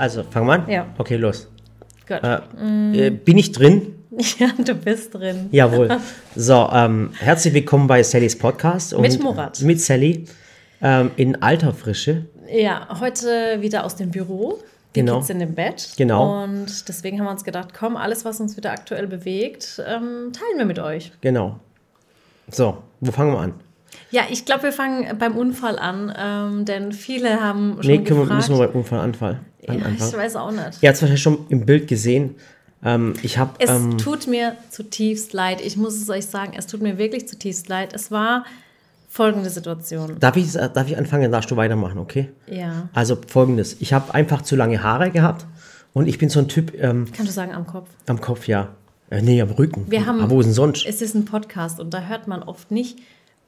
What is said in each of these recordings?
Also, fangen wir an? Ja. Okay, los. Gut. Äh, äh, bin ich drin? Ja, du bist drin. Jawohl. So, ähm, herzlich willkommen bei Sallys Podcast. Mit Murat. Mit Sally. Ähm, in alter Frische. Ja, heute wieder aus dem Büro. Die Genau. Kids sind im Bett. Genau. Und deswegen haben wir uns gedacht, komm, alles, was uns wieder aktuell bewegt, ähm, teilen wir mit euch. Genau. So, wo fangen wir an? Ja, ich glaube, wir fangen beim Unfall an, ähm, denn viele haben schon Nee, können wir, gefragt. müssen wir beim Unfall anfangen. ja, An, ich anfangen. weiß auch nicht. Ihr habt es wahrscheinlich schon im Bild gesehen. Ähm, ich habe. Es Ähm, tut mir zutiefst leid. Ich muss es euch sagen, es tut mir wirklich zutiefst leid. Es war folgende Situation. darf, ich, darf ich anfangen? Dann darfst du weitermachen, okay? Ja. Also folgendes. Ich habe einfach zu lange Haare gehabt und ich bin so ein Typ ähm, Kannst du sagen am Kopf? am Kopf, ja. Äh, nee, am Rücken. Wir haben- Aber wo ist denn sonst? Es ist ein Podcast und da hört man oft nicht,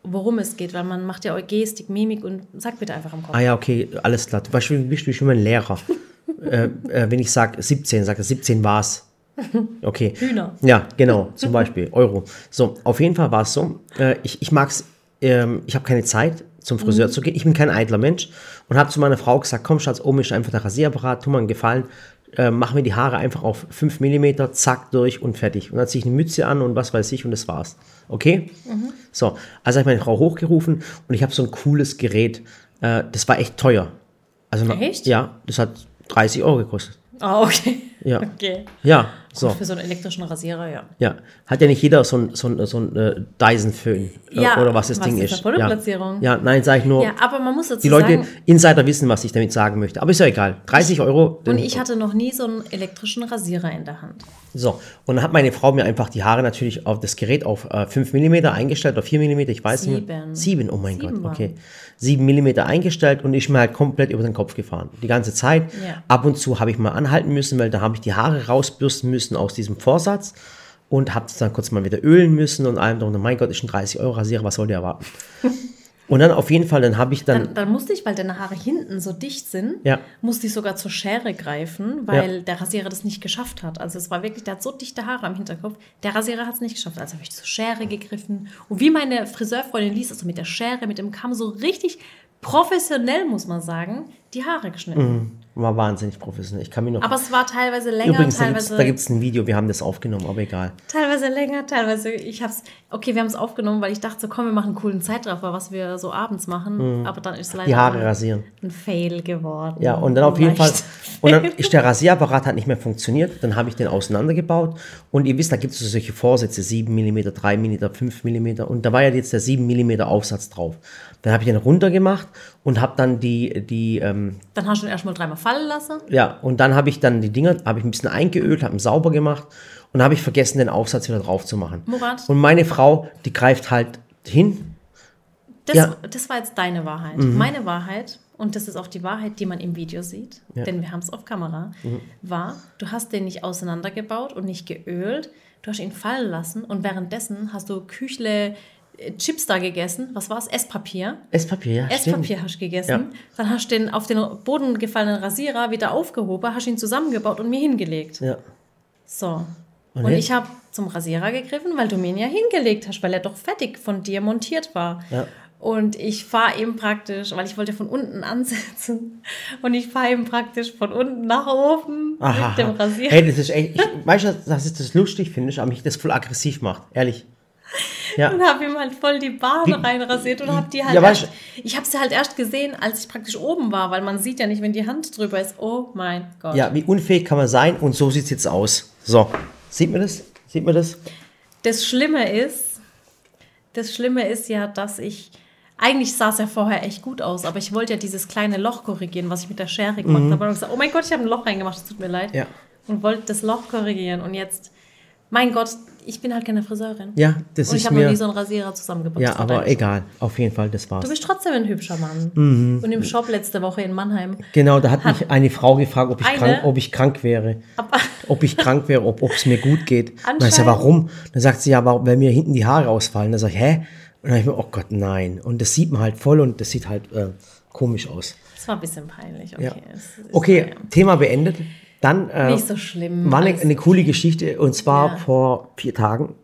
worum es geht, weil man macht ja auch Gestik, Mimik und sag bitte einfach am Kopf. Ah ja, okay, alles klar. Weißt, wie bist du schon mein Lehrer. äh, äh, wenn ich sage 17, sagt er 17 war's. Okay. Hühner. Ja, genau, zum Beispiel Euro. So, auf jeden Fall war es so. Äh, ich ich mag's, ähm, ich habe keine Zeit zum Friseur zu gehen. Ich bin kein eitler Mensch und habe zu meiner Frau gesagt, komm Schatz, oben ist einfach der Rasierapparat, tu mir einen Gefallen, äh, mach mir die Haare einfach auf 5 mm, zack, durch und fertig. Und dann ziehe ich eine Mütze an und was weiß ich und das war's. Okay? So, also habe ich meine Frau hochgerufen und ich habe so ein cooles Gerät. Äh, das war echt teuer. Also, Echt? Ja, das hat 30 Euro gekostet. Ah, okay. Ja. Okay. Ja, so. Für so einen elektrischen Rasierer, ja. Ja, hat ja nicht jeder so ein, so ein, so ein äh, Dyson-Föhn äh, Ja, oder was das was Ding ist ist. Ja. ja, nein, sage ich nur, Ja, aber man muss dazu die Leute, sagen, Insider wissen, was ich damit sagen möchte. Aber ist ja egal. 30 Euro. und dann- ich hatte noch nie so einen elektrischen Rasierer in der Hand. So, und dann hat meine Frau mir einfach die Haare natürlich auf das Gerät auf äh, 5 mm eingestellt, auf 4 mm, ich weiß nicht. Sieben. 7, oh mein Sieben Gott, okay. 7 mm eingestellt und ich mir halt komplett über den Kopf gefahren. Die ganze Zeit. Ja. Ab und zu habe ich mal anhalten müssen, weil da habe ich die Haare rausbürsten müssen aus diesem Vorsatz und habe es dann kurz mal wieder ölen müssen und allem drum. Mein Gott, ist ein 30 Euro Rasierer, was soll der erwarten? und dann auf jeden Fall, dann habe ich dann, Dann, dann musste ich, weil deine Haare hinten so dicht sind, Ja. musste ich sogar zur Schere greifen, weil der Rasierer das nicht geschafft hat. Also es war wirklich, der hat so dichte Haare am Hinterkopf. Der Rasierer hat es nicht geschafft. Also habe ich zur Schere gegriffen. Und wie meine Friseurfreundin ließ, also mit der Schere, mit dem Kamm, so richtig professionell, muss man sagen, die Haare geschnitten. War wahnsinnig professionell. Ich kann mich noch. Aber es war teilweise länger, Übrigens, teilweise, da gibt es ein Video, wir haben das aufgenommen, aber egal. teilweise länger, teilweise. Ich hab's, okay, wir haben es aufgenommen, weil ich dachte, so, komm, wir machen einen coolen Zeitraffer, was wir so abends machen. Aber dann ist es leider Mhm. Die Haare rasieren. ein Fail geworden. Ja, und dann auf jeden Fall. Und dann ist der Rasierapparat hat nicht mehr funktioniert. Dann habe ich den auseinandergebaut. Und ihr wisst, da gibt es so solche Vorsätze: 7 mm, 3 mm, 5 mm. Und da war ja jetzt der 7 mm Aufsatz drauf. Dann habe ich den runtergemacht und habe dann die, die ähm, Dann hast du ihn erstmal dreimal fallen lassen. ja, und dann habe ich dann die Dinger, habe ich ein bisschen eingeölt, habe ihn sauber gemacht und habe ich vergessen, den Aufsatz wieder drauf zu machen. Murat? Und meine Frau, die greift halt hin. Das, Ja. Mhm. das war jetzt deine Wahrheit. Meine Wahrheit, und das ist auch die Wahrheit, die man im Video sieht, denn wir haben es auf Kamera, Mhm. war, du hast den nicht auseinandergebaut und nicht geölt, du hast ihn fallen lassen und währenddessen hast du Küchle Chips da gegessen. Was war es? Esspapier. Esspapier, ja, Esspapier stimmt. hast du gegessen. Ja. Dann hast du den auf den Boden gefallenen Rasierer wieder aufgehoben, hast ihn zusammengebaut und mir hingelegt. Ja. So. Und Und, ich habe zum Rasierer gegriffen, weil du mir ihn ja hingelegt hast, weil er doch fertig von dir montiert war. Ja. Und ich fahre ihm praktisch, weil ich wollte von unten ansetzen, und ich fahre ihm praktisch von unten nach oben Aha. mit dem Rasierer. Hey, das ist echt, ich, weißt du, dass ich das lustig finde, aber mich das voll aggressiv macht, ehrlich. Ja. Und habe ihm halt voll die Bahn Wie- reinrasiert und habe die halt Ja, erst, ich habe sie halt erst gesehen, als ich praktisch oben war, weil man sieht ja nicht, wenn die Hand drüber ist. Oh mein Gott. Ja, wie unfähig kann man sein und so sieht es jetzt aus. So, sieht man das? Sieht man das? Das Schlimme ist, das Schlimme ist ja, dass ich, eigentlich sah es ja vorher echt gut aus, aber ich wollte ja dieses kleine Loch korrigieren, was ich mit der Schere gemacht habe. Und gesagt, oh mein Gott, ich habe ein Loch reingemacht, es tut mir leid. Mhm. Ja. Und wollte das Loch korrigieren. Und jetzt, mein Gott, ich bin halt keine Friseurin. Ja, das Und ich ist habe noch mir. nie so einen Rasierer zusammengebaut. ja, Das aber egal. Auf jeden Fall, das war's. Du bist trotzdem ein hübscher Mann. Mhm. Und im Shop letzte Woche in Mannheim. Genau, da hat mich eine Frau gefragt, ob ich, Eine? krank, ob ich krank wäre. Aber Ob ich krank wäre, ob es mir gut geht. Und dann ich ja, warum? Dann sagt sie, ja, warum, weil mir hinten die Haare ausfallen. Dann sage ich, hä? Und dann ich mir, oh Gott, nein. Und das sieht man halt voll und das sieht halt äh, komisch aus. es war ein bisschen peinlich. Okay, Ja. Okay, Thema beendet. Dann äh, so schlimm. war eine, eine coole Geschichte und zwar Ja. vor vier Tagen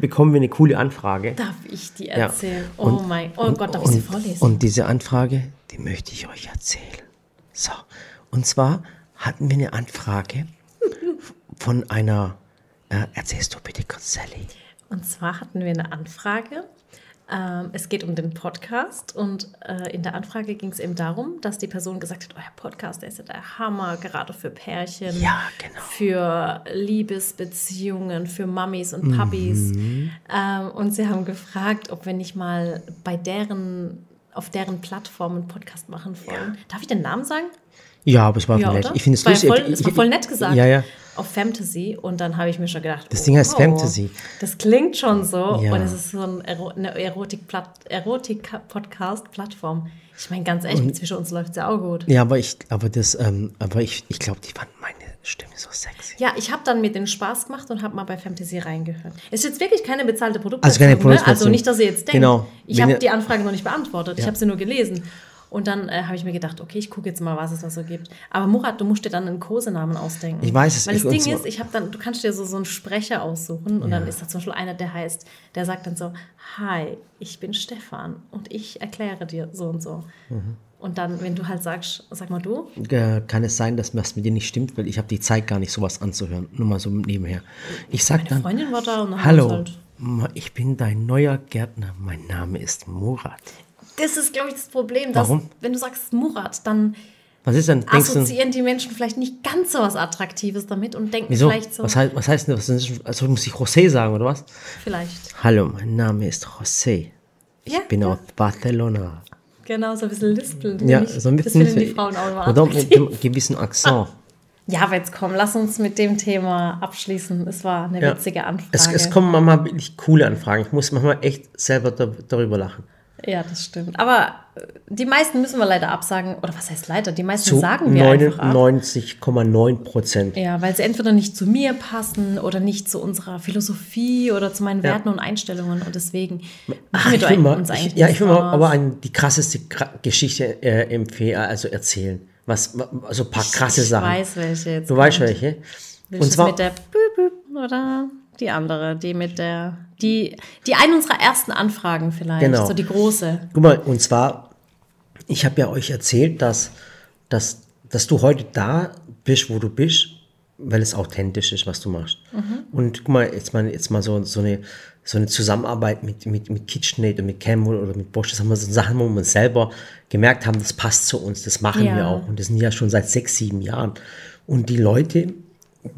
bekommen wir eine coole Anfrage. Darf ich die Ja. erzählen? Oh Und- mein, oh und- Gott, darf ich sie und- vorlesen? Und diese Anfrage, die möchte ich euch erzählen. So, und zwar hatten wir eine Anfrage von einer, äh, erzählst du bitte kurz, Sally. Und zwar hatten wir eine Anfrage. Ähm, es geht um den Podcast und äh, in der Anfrage ging es eben darum, dass die Person gesagt hat, euer Podcast der ist ja der Hammer, gerade für Pärchen, Ja, genau. für Liebesbeziehungen, für Mummies und Puppies. Mhm. Ähm, und sie haben gefragt, ob wir nicht mal bei deren, auf deren Plattform einen Podcast machen wollen. Darf ich den Namen sagen? Ja, aber es war Ja, nett. oder? Ich finde es war lustig. Voll, Ich- es war voll nett gesagt. Ja, ja. Auf Fantasy. Und dann habe ich mir schon gedacht, Das Ding heißt Fantasy. Das klingt schon so. Ja. Und es ist so ein Ero eine Erotik-Podcast-Plattform. ich meine, ganz ehrlich, zwischen uns läuft es ja auch gut. Ja, aber ich, aber das, ähm, aber ich, ich glaube, die fanden meine Stimme so sexy. Ja, ich habe dann mit den Spaß gemacht und habe mal bei Fantasy reingehört. Ist jetzt wirklich keine bezahlte Also Produktion. keine Ne? Produktion. Also nicht, dass ihr jetzt denkt. Genau. Ich habe die Anfrage noch nicht beantwortet. Ich Ja. habe sie nur gelesen. Und dann äh, habe ich mir gedacht, okay, ich gucke jetzt mal, was es da so gibt. Aber Murat, du musst dir dann einen Kosenamen ausdenken. Ich weiß es, Weil ich- das Ding so- ist, ich habe dann, du kannst dir so, so einen Sprecher aussuchen und dann ist da zum Beispiel einer, der heißt, der sagt dann so, hi, ich bin Stefan und ich erkläre dir so und so. Mhm. Und dann, wenn du halt sagst, sag mal du, Äh, kann es sein, dass was mit dir nicht stimmt, weil ich habe die Zeit gar nicht, sowas anzuhören. Nur mal so nebenher. Ich sag dann, Freundin war da und dann hallo, halt ich bin dein neuer Gärtner. Mein Name ist Murat. Das ist, glaube ich, das Problem, dass, Warum? wenn du sagst Murat, dann Was ist denn? Assoziieren die Menschen vielleicht nicht ganz so was Attraktives damit und denken wieso? vielleicht so, Was heißt, was heißt denn, was ist, also muss ich José sagen, oder was? vielleicht. Hallo, mein Name ist José. Ich Ja, bin ja. aus Barcelona. Genau, so ein bisschen lispeln. Ja, so ein Das bisschen. finden die Frauen auch immer oder mit einem gewissen Akzent. Ja, aber jetzt komm, lass uns mit dem Thema abschließen. Es war eine Ja. witzige Anfrage. Es, es kommen manchmal wirklich coole Anfragen. Ich muss manchmal echt selber da, darüber lachen. Ja, das stimmt. Aber äh, die meisten müssen wir leider absagen. Oder was heißt leider? Die meisten Zu sagen wir einfach ab. 99,9 Prozent. Ja, weil sie entweder nicht zu mir passen oder nicht zu unserer Philosophie oder zu meinen Werten und Einstellungen. Und deswegen machen Ich wir will mal, uns eigentlich ich, ja, ich will mal aber ein, die krasseste Geschichte äh, empfehlen, also erzählen. Was, also ein paar krasse ich Sachen. weiß, welche jetzt. du weißt kommt. welche. Willst Und du zwar, mit der Büb, Büb oder die andere, die mit der, die, die eine unserer ersten Anfragen vielleicht, Genau. so die große. guck mal, und zwar, ich habe ja euch erzählt, dass, dass, dass du heute da bist, wo du bist, weil es authentisch ist, was du machst. Und guck mal, jetzt mal, jetzt mal so, so, eine, so eine Zusammenarbeit mit, mit, mit KitchenAid und mit Camel oder mit Bosch, das haben wir so Sachen, wo wir uns selber gemerkt haben, das passt zu uns, das machen Ja. wir auch. Und das sind ja schon seit sechs, sieben Jahren. Und die Leute,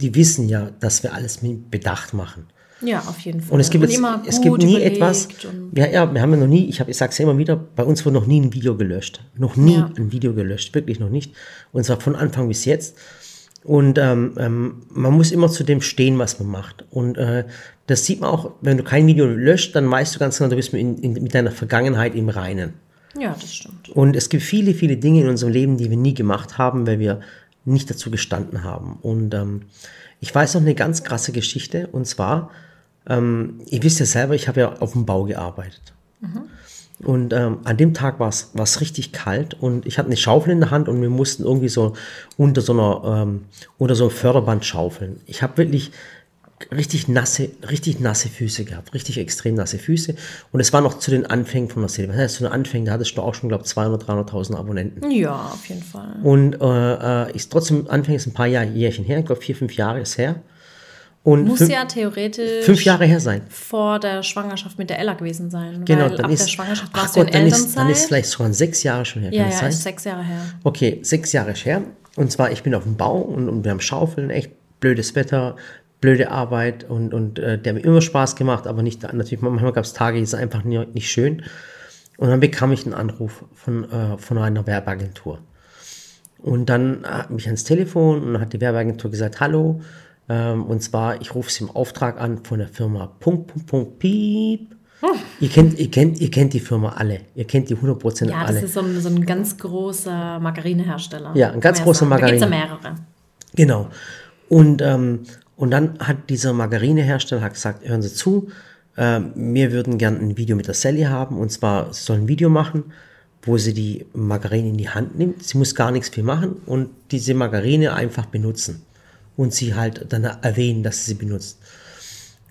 die wissen ja, dass wir alles mit Bedacht machen. Ja, auf jeden Fall. Und es gibt, jetzt, immer es gibt nie etwas. und- Ja, ja, wir haben ja noch nie, ich, hab, ich sage es ja immer wieder, bei uns wurde noch nie ein Video gelöscht. Noch nie Ja. ein Video gelöscht, wirklich noch nicht. Und zwar von Anfang bis jetzt. Und ähm, ähm, man muss immer zu dem stehen, was man macht. Und äh, das sieht man auch, wenn du kein Video löscht, dann weißt du ganz genau, du bist in, in, mit deiner Vergangenheit im Reinen. Ja, das stimmt. Und es gibt viele, viele Dinge in unserem Leben, die wir nie gemacht haben, weil wir nicht dazu gestanden haben. Und ähm, ich weiß noch eine ganz krasse Geschichte. Und zwar, ähm, ihr wisst ja selber, ich habe ja auf dem Bau gearbeitet. Und ähm, an dem Tag war es richtig kalt und ich hatte eine Schaufel in der Hand und wir mussten irgendwie so unter so einer, ähm, unter so einem Förderband schaufeln. Ich habe wirklich richtig nasse, richtig nasse Füße gehabt, richtig extrem nasse Füße. Und es war noch zu den Anfängen von der Serie. Was heißt zu den Anfängen? Da hattest du auch schon, glaube ich, 200, 300.000 Abonnenten. Ja, auf jeden Fall. Und äh, äh, ist trotzdem, Anfängen ist ein paar Jahr, Jährchen her, ich glaube vier, fünf Jahre ist her. Und Muss fünf, ja theoretisch fünf Jahre her sein. vor der Schwangerschaft mit der Ella gewesen sein. Genau, dann ab ist, der Schwangerschaft warst du in Gott, dann ist, Elternzeit. dann ist vielleicht sogar sechs Jahre schon her. ja, kann das ja, sein? ist sechs Jahre her. Okay, sechs Jahre ist her. Und zwar, ich bin auf dem Bau und, und wir haben Schaufeln, echt blödes Wetter, blöde Arbeit und, und äh, der hat mir immer Spaß gemacht, aber nicht, natürlich, manchmal gab es Tage, die sind einfach nicht, nicht schön. Und dann bekam ich einen Anruf von, äh, von einer Werbeagentur. Und dann hat mich ans Telefon und hat die Werbeagentur gesagt, hallo, ähm, und zwar, ich rufe sie im Auftrag an von der Firma Punkt, Punkt, Punkt, Piep. Ihr kennt, ihr, kennt, ihr kennt die Firma alle. Ihr kennt die 100% Ja, alle. das ist so ein, so ein ganz großer Margarinehersteller. Ja, ein ganz großer sagen. Da gibt es ja Margarine. mehrere. Genau. Und, ähm, und dann hat dieser Margarinehersteller gesagt, hören Sie zu, ähm, wir würden gern ein Video mit der Sally haben. Und zwar, sie soll ein Video machen, wo sie die Margarine in die Hand nimmt. Sie muss gar nichts viel machen und diese Margarine einfach benutzen. Und sie halt dann erwähnen, dass sie sie benutzt.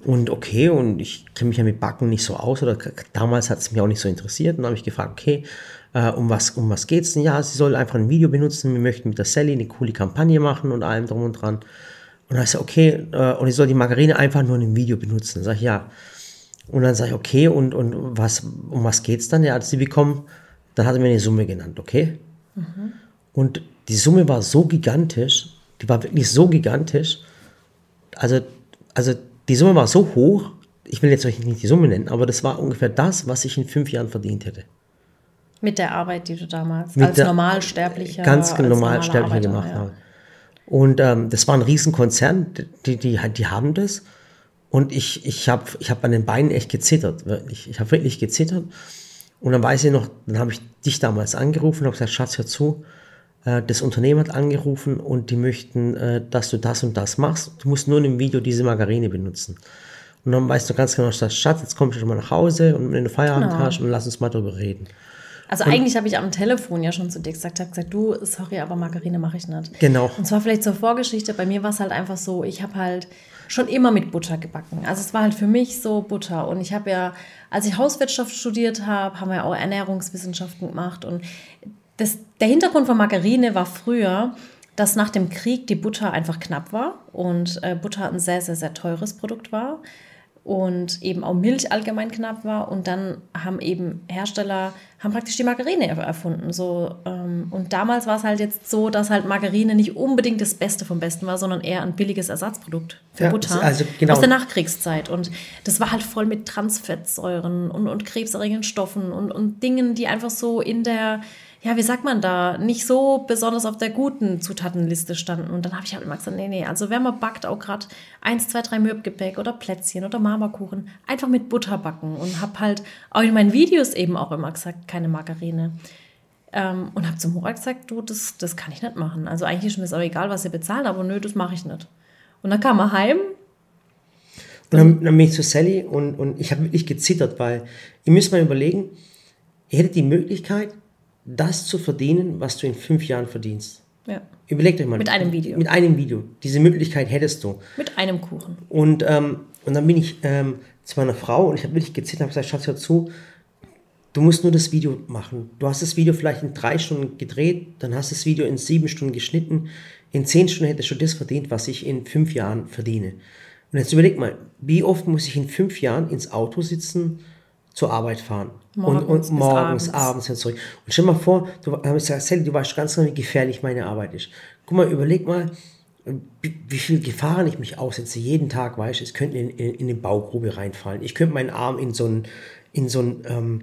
Und okay, und ich kenne mich ja mit Backen nicht so aus, oder damals hat es mich auch nicht so interessiert. Und dann habe ich gefragt, okay, äh, um was, um was geht's denn? Ja, sie soll einfach ein Video benutzen, wir möchten mit der Sally eine coole Kampagne machen und allem drum und dran. Und dann ist okay, äh, und ich soll die Margarine einfach nur in einem Video benutzen. Dann sag ich, ja. Und dann sage ich, okay, und, und was, um was geht's dann? Ja, sie bekommen, dann hat er mir eine Summe genannt, okay? Mhm. Und die Summe war so gigantisch, die war wirklich so gigantisch. Also, also die Summe war so hoch, ich will jetzt euch nicht die Summe nennen, aber das war ungefähr das, was ich in fünf Jahren verdient hätte. Mit der Arbeit, die du damals Mit als der- Normalsterblicher Ganz als Normalsterblicher normaler gemacht Arbeiter, habe. Und ähm, das war ein Riesenkonzern, die, die, die haben das. Und ich, ich habe ich hab an den Beinen echt gezittert, wirklich. Ich habe wirklich gezittert. Und dann weiß ich noch, dann habe ich dich damals angerufen und habe gesagt, Schatz, hör zu, äh, das Unternehmen hat angerufen und die möchten, äh, dass du das und das machst. Du musst nur in dem Video diese Margarine benutzen. Und dann weißt du ganz genau, Schatz, Schatz, jetzt kommst du schon mal nach Hause und wenn du Feierabend Genau. hast und lass uns mal drüber reden. Also eigentlich habe ich am Telefon ja schon zu dir gesagt, habe gesagt, du, sorry, aber Margarine mache ich nicht. Genau. Und zwar vielleicht zur Vorgeschichte, bei mir war es halt einfach so, ich habe halt schon immer mit Butter gebacken. Also es war halt für mich so Butter. Und ich habe ja, als ich Hauswirtschaft studiert habe, haben wir auch Ernährungswissenschaften gemacht. Und das, der Hintergrund von Margarine war früher, dass nach dem Krieg die Butter einfach knapp war und äh, Butter ein sehr, sehr, sehr teures Produkt war und eben auch Milch allgemein knapp war und dann haben eben Hersteller haben praktisch die Margarine er- erfunden so ähm, und damals war es halt jetzt so dass halt Margarine nicht unbedingt das Beste vom Besten war sondern eher ein billiges Ersatzprodukt für Ja, Butter also genau. aus der Nachkriegszeit und das war halt voll mit Transfettsäuren und, und krebserregenden Stoffen und, und Dingen die einfach so in der ja, wie sagt man da, nicht so besonders auf der guten Zutatenliste standen. Und dann habe ich halt immer gesagt, nee, nee, also wenn man backt, auch gerade eins, zwei, drei Mürbgebäck oder Plätzchen oder Marmorkuchen, einfach mit Butter backen. Und habe halt auch in meinen Videos eben auch immer gesagt, keine Margarine. Ähm, und habe zum Murat gesagt, du, das, das kann ich nicht machen. Also eigentlich ist mir das auch egal, was ihr bezahlt, aber nö, das mache ich nicht. Und dann kam er heim Und dann, dann bin ich zu Sally und, und ich habe wirklich gezittert, weil ihr müsst mal überlegen, ihr hättet die Möglichkeit, das zu verdienen, was du in fünf Jahren verdienst. ja, Überlegt euch mal. Mit einem Video. Mit einem Video. Diese Möglichkeit hättest du. mit einem Kuchen. Und, ähm, und dann bin ich ähm, zu meiner Frau und ich habe wirklich gezittert und gesagt, Schatz, hör zu, du musst nur das Video machen. Du hast das Video vielleicht in drei Stunden gedreht, dann hast du das Video in sieben Stunden geschnitten. In zehn Stunden hättest du das verdient, was ich in fünf Jahren verdiene. Und jetzt überleg mal, wie oft muss ich in fünf Jahren ins Auto sitzen, zur Arbeit fahren? Morgens und, und morgens, abends. abends wieder zurück. Und stell mal vor, du, ich gesagt, Sally, du weißt ganz genau, wie gefährlich meine Arbeit ist. Guck mal, überleg mal, wie wie viel Gefahren ich mich aussetze jeden Tag, weißt du, es könnte in, in, in eine Baugrube reinfallen. Ich könnte meinen Arm in so ein, in so ein, ähm,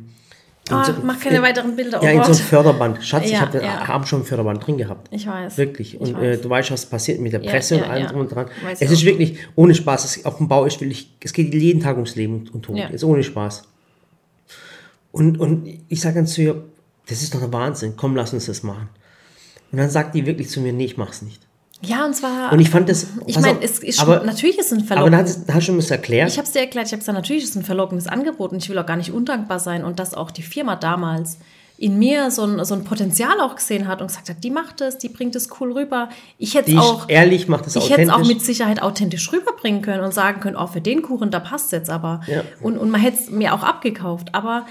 Ah, so, mach keine in, weiteren Bilder, oh ja, in so ein. Förderband. Schatz, ich Ja, habe den ja. Arm schon im Förderband drin gehabt. Ich weiß. Wirklich. Ich Und weiß. äh, du weißt, was passiert mit der Presse ja, und allem drum und dran. Weiß es ich ist wirklich, ohne Spaß, es, auf dem Bau ist wirklich, es geht jeden Tag ums Leben und Tod. Ja. Ist ohne Spaß. Und, und ich sage dann zu ihr, das ist doch der Wahnsinn, komm, lass uns das machen. Und dann sagt die wirklich zu mir, nee, ich mach's nicht. Ja, und zwar. Und ich fand das. Ich pass meine, es ist aber, natürlich ist es ein aber verlockendes. hast, da hast du schon was erklärt. Ich habe es dir erklärt, ich habe gesagt, natürlich ist es ein verlockendes Angebot und ich will auch gar nicht undankbar sein und dass auch die Firma damals in mir so ein, so ein Potenzial auch gesehen hat und gesagt hat, die macht es, die bringt es cool rüber. Ich hätte es auch, ehrlich, macht das ich hätte es auch mit Sicherheit authentisch rüberbringen können und sagen können, oh, für den Kuchen, da passt es jetzt aber. Ja. Und, und man hätte es mir auch abgekauft. Aber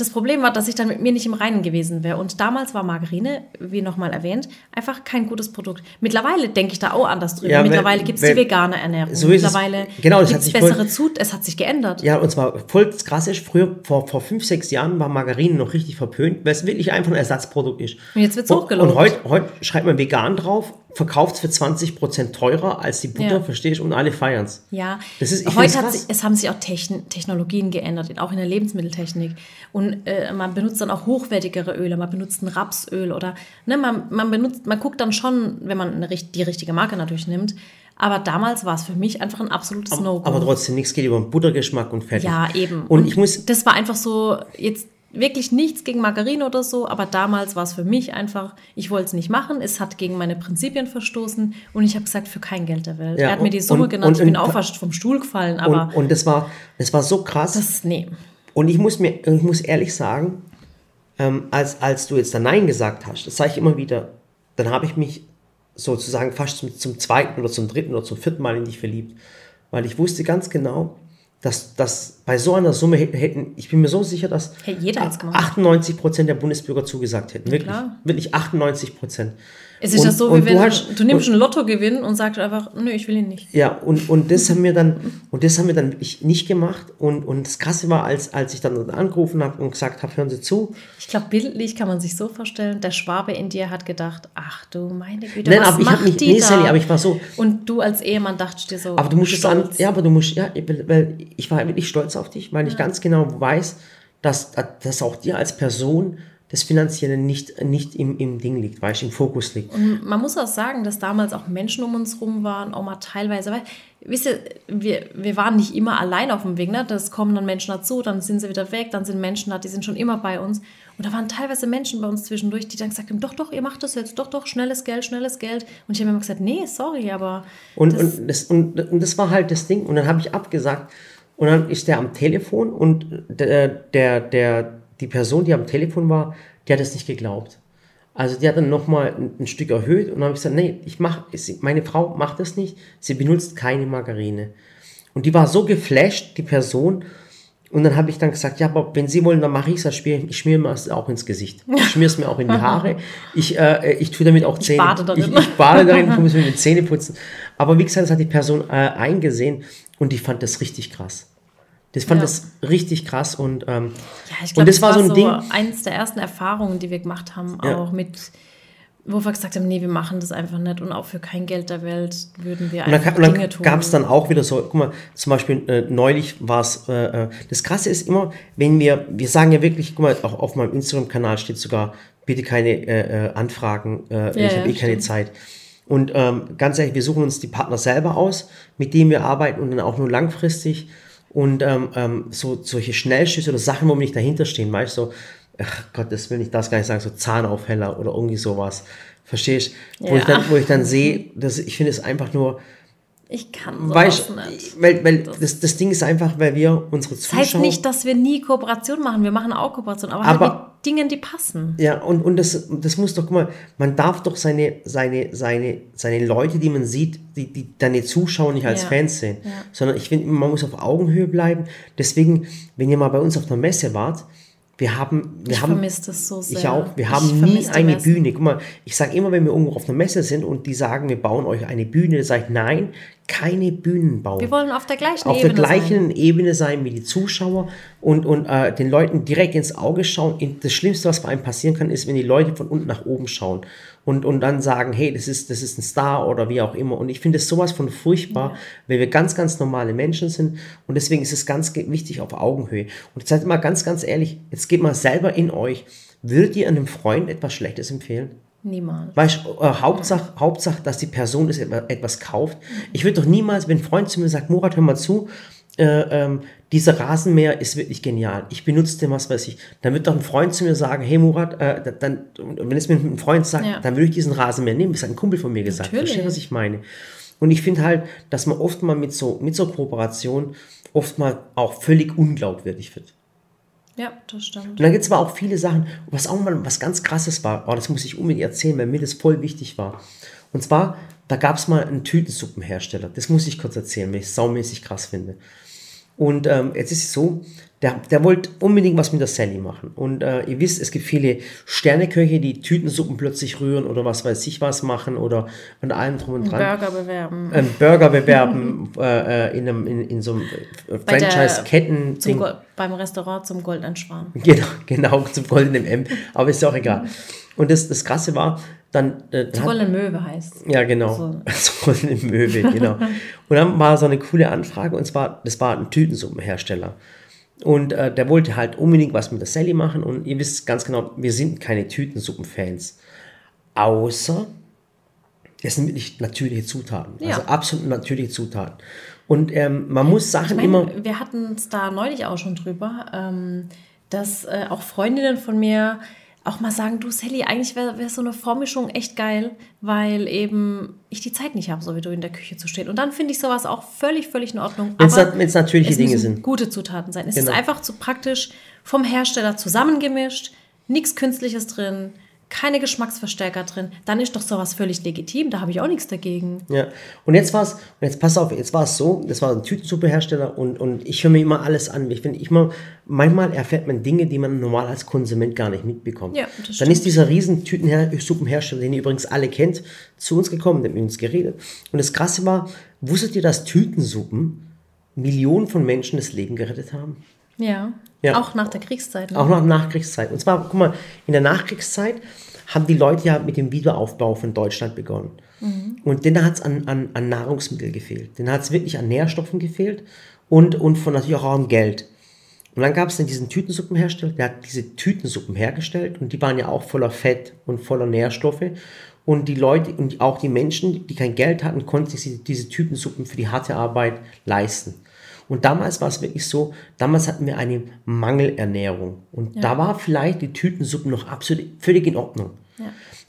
das Problem war, dass ich dann mit mir nicht im Reinen gewesen wäre. Und damals war Margarine, wie nochmal erwähnt, einfach kein gutes Produkt. Mittlerweile denke ich da auch anders drüber. Ja, Mittlerweile gibt es die vegane Ernährung. so ist es. Mittlerweile Genau, das gibt hat es sich bessere Zut, es hat sich geändert. Ja, und zwar voll das krasse ist, früher, vor, vor fünf, sechs Jahren war Margarine noch richtig verpönt, weil es wirklich einfach ein Ersatzprodukt ist. Und jetzt wird's Und- hochgelobt. Und heute heute schreibt man vegan drauf, verkauft es für 20% teurer als die Butter, Ja. verstehst du, und alle feiern es. Ja, Das ist- ich heute hat sich, es haben sich auch Techn Technologien geändert, auch in der Lebensmitteltechnik. Und äh, man benutzt dann auch hochwertigere Öle, man benutzt ein Rapsöl oder ne, man, man benutzt, man guckt dann schon, wenn man eine, die richtige Marke natürlich nimmt. Aber damals war es für mich einfach ein absolutes No-Go. Aber trotzdem, nichts geht über den Buttergeschmack und fertig. Ja, eben. Und, ich muss, Das war einfach so, jetzt wirklich nichts gegen Margarine oder so, aber damals war es für mich einfach, ich wollte es nicht machen, es hat gegen meine Prinzipien verstoßen und ich habe gesagt, für kein Geld der Welt. Ja, er hat mir die und- Summe und- genannt, und- ich bin und- auch fast vom Stuhl gefallen, aber und, und das war, das war so krass. das, nee. Und ich muss mir, ich muss ehrlich sagen, ähm, als, als du jetzt da Nein gesagt hast, das sage ich immer wieder, dann habe ich mich sozusagen fast zum, zum zweiten oder zum dritten oder zum vierten Mal in dich verliebt. Weil ich wusste ganz genau, dass, dass bei so einer Summe hätten, ich bin mir so sicher, dass Hey, jeder hat's gemacht. 98 Prozent der Bundesbürger zugesagt hätten. Wirklich, klar. wirklich 98 Prozent. Es ist Und- ja so, und wie wenn du hast- du nimmst einen Lottogewinn und sagst einfach, nö, ich will ihn nicht. Ja, und, und das haben wir dann, und das haben wir dann wirklich nicht gemacht. Und, und das Krasse war, als, als ich dann angerufen habe und gesagt habe, hören Sie zu. Ich glaube, bildlich kann man sich so vorstellen, der Schwabe in dir hat gedacht, ach du meine Güte, Nein, was aber ich macht nicht- die nee, da? Sally, aber ich war so- Und du als Ehemann dachtest dir so, Aber du musst es an, stolz. ja, aber du musst, ja, weil- ich war wirklich stolz auf dich, weil ich ganz genau weiß, dass, dass auch dir als Person das Finanzielle nicht, nicht im, im Ding liegt, weißt du, im Fokus liegt. Man muss auch sagen, dass damals auch Menschen um uns rum waren, auch mal teilweise, weil, wisst ihr, wir, wir waren nicht immer allein auf dem Weg, ne? Das kommen dann Menschen dazu, dann sind sie wieder weg, dann sind Menschen da, die sind schon immer bei uns. Und da waren teilweise Menschen bei uns zwischendurch, die dann gesagt haben, doch, doch, ihr macht das jetzt, doch, doch, schnelles Geld, schnelles Geld. Und ich habe immer gesagt, nee, sorry, aber Und, das, und, das, und, und das war halt das Ding. Und dann habe ich abgesagt. Und dann ist der am Telefon und der, der, der, die Person, die am Telefon war, die hat es nicht geglaubt. Also die hat dann nochmal ein, ein Stück erhöht und dann habe ich gesagt, nee, ich mach, sie- meine Frau macht das nicht, sie benutzt keine Margarine. Und die war so geflasht, die Person. Und dann habe ich dann gesagt, ja, aber wenn Sie wollen, dann mache ich es, ich schmier- ich schmier mir es auch ins Gesicht. Ich schmier es mir auch in die Haare. Ich, äh, ich tue damit auch Zähne. bade darin. Ich, ich bade darin, ich muss mir die Zähne putzen. Aber wie gesagt, das hat die Person äh, eingesehen und ich fand das richtig krass. Das fand Ja. das richtig krass und, ähm, ja, ich und glaube, das war so ein Ding. eins der ersten Erfahrungen, die wir gemacht haben, Ja. auch mit, wo wir gesagt haben, nee, wir machen das einfach nicht und auch für kein Geld der Welt würden wir Und einfach dann, und Dinge dann tun. gab es dann auch wieder so, guck mal, zum Beispiel äh, neulich war es, äh, äh, das Krasse ist immer, wenn wir, wir sagen ja wirklich, guck mal, auch auf meinem Instagram-Kanal steht sogar, bitte keine äh, äh, Anfragen, äh, ich habe eh keine. Zeit. Und ähm, ganz ehrlich, wir suchen uns die Partner selber aus, mit denen wir arbeiten und dann auch nur langfristig. Und ähm, ähm, so solche Schnellschüsse oder Sachen, wo wir nicht dahinter stehen, weißt du, so, ach Gott, das will ich das gar nicht sagen, so Zahnaufheller oder irgendwie sowas. Verstehst? Wo, ich Ja. dann, wo ich dann sehe, dass ich finde es einfach nur, ich kann sowas Weißt, nicht. weil, weil das, das Ding ist einfach, weil wir unsere Das Zuschauer. heißt nicht, dass wir nie Kooperation machen. Wir machen auch Kooperation, aber, Aber- halt mit Dingen, die passen. ja, und, und das, das muss doch, guck mal, man darf doch seine, seine, seine, seine Leute, die man sieht, die, die deine Zuschauer nicht als Ja. Fans sehen, Ja. sondern ich finde, man muss auf Augenhöhe bleiben. Deswegen, wenn ihr mal bei uns auf einer Messe wart, wir haben, wir Ich haben, vermisse das so sehr. Ich auch. Wir Ich haben nie eine Messen. Bühne. Guck mal, ich sage immer, wenn wir irgendwo auf einer Messe sind und die sagen, wir bauen euch eine Bühne, dann sage ich, nein, keine Bühnen bauen. Wir wollen auf der gleichen auf Ebene der gleichen sein. Ebene sein wie die Zuschauer und, und äh, den Leuten direkt ins Auge schauen. Das Schlimmste, was bei einem passieren kann, ist, wenn die Leute von unten nach oben schauen und, und dann sagen, hey, das ist, das ist ein Star oder wie auch immer. Und ich finde es sowas von furchtbar, weil wir ganz, ganz normale Menschen sind und deswegen ist es ganz wichtig auf Augenhöhe. Und jetzt seid mal ganz, ganz ehrlich, jetzt geht mal selber in euch. Würdet ihr einem Freund etwas Schlechtes empfehlen? Niemals. Weißt du, äh, Hauptsache, Hauptsache, dass die Person etwa- etwas kauft. Ich würde doch niemals, wenn ein Freund zu mir sagt, Murat, hör mal zu, äh, ähm, dieser Rasenmäher ist wirklich genial. Ich benutze den, was weiß ich. Dann wird doch ein Freund zu mir sagen, hey Murat, äh, da- dann, wenn es mir ein Freund sagt, Ja. dann würde ich diesen Rasenmäher nehmen. Das hat ein Kumpel von mir gesagt. Natürlich. Verstehst du, was ich meine? Und ich finde halt, dass man oft mal mit so, mit so Kooperation oft mal auch völlig unglaubwürdig wird. Ja, das stimmt. Und dann gibt es aber auch viele Sachen, was auch mal was ganz krasses war, oh, das muss ich unbedingt erzählen, weil mir das voll wichtig war. Und zwar, da gab es mal einen Tütensuppenhersteller, das muss ich kurz erzählen, weil ich es saumäßig krass finde. Und ähm, jetzt ist es so, der, der wollte unbedingt was mit der Sally machen. Und äh, ihr wisst, es gibt viele Sterneköche, die Tütensuppen plötzlich rühren oder was weiß ich was machen oder und allem drum und dran. Burger bewerben. Ein Burger bewerben äh, äh, in, einem, in, in so einem äh, Franchise-Ketten. Beim Restaurant zum Goldenen Schwan. Genau, genau, zum goldenen M. Aber ist ja auch egal. Und das, das Krasse war, dann. Äh, hat, Goldenen Möwe heißt ja, genau. So. Zum goldenen Möwe, genau. Und dann war so eine coole Anfrage und zwar, das war ein Tütensuppenhersteller. Und äh, der wollte halt unbedingt was mit der Sally machen und ihr wisst ganz genau, wir sind keine Tütensuppen-Fans. Außer es sind wirklich natürliche Zutaten. Ja. Also absolut natürliche Zutaten. Und ähm, man muss Sachen Ich immer. meine, wir hatten es da neulich auch schon drüber, ähm, dass äh, auch Freundinnen von mir auch mal sagen, du Sally, eigentlich wäre wär so eine Vormischung echt geil, weil eben ich die Zeit nicht habe, so wie du in der Küche zu stehen. Und dann finde ich sowas auch völlig, völlig in Ordnung. Nat- wenn's natürliche es Dinge sind. gute Zutaten sein. Es Genau. ist einfach zu praktisch vom Hersteller zusammengemischt, nichts Künstliches drin, keine Geschmacksverstärker drin, dann ist doch sowas völlig legitim. Da habe ich auch nichts dagegen. Ja, und jetzt war es, und jetzt pass auf, jetzt war es so, das war ein Tütensuppehersteller und, und ich höre mir immer alles an. Ich finde, ich mal, manchmal erfährt man Dinge, die man normal als Konsument gar nicht mitbekommt. Ja, das Dann stimmt. ist dieser riesen Tütensuppenhersteller, den ihr übrigens alle kennt, zu uns gekommen, der hat mit uns geredet. Und das Krasse war, wusstet ihr, dass Tütensuppen Millionen von Menschen das Leben gerettet haben? Ja. Ja. Auch nach der Kriegszeit. Ne? Auch nach Nachkriegszeit. Und zwar, guck mal, in der Nachkriegszeit haben die Leute ja mit dem Wiederaufbau von Deutschland begonnen. Und denen hat es an, an, an Nahrungsmittel gefehlt. Denen hat es wirklich an Nährstoffen gefehlt und, und von natürlich auch an Geld. Und dann gab es dann diesen Tütensuppenhersteller, der hat diese Tütensuppen hergestellt und die waren ja auch voller Fett und voller Nährstoffe. Und die Leute und auch die Menschen, die kein Geld hatten, konnten sich diese Tütensuppen für die harte Arbeit leisten. Und damals war es wirklich so, damals hatten wir eine Mangelernährung. Und da war vielleicht die Tütensuppen noch absolut völlig in Ordnung. Ja.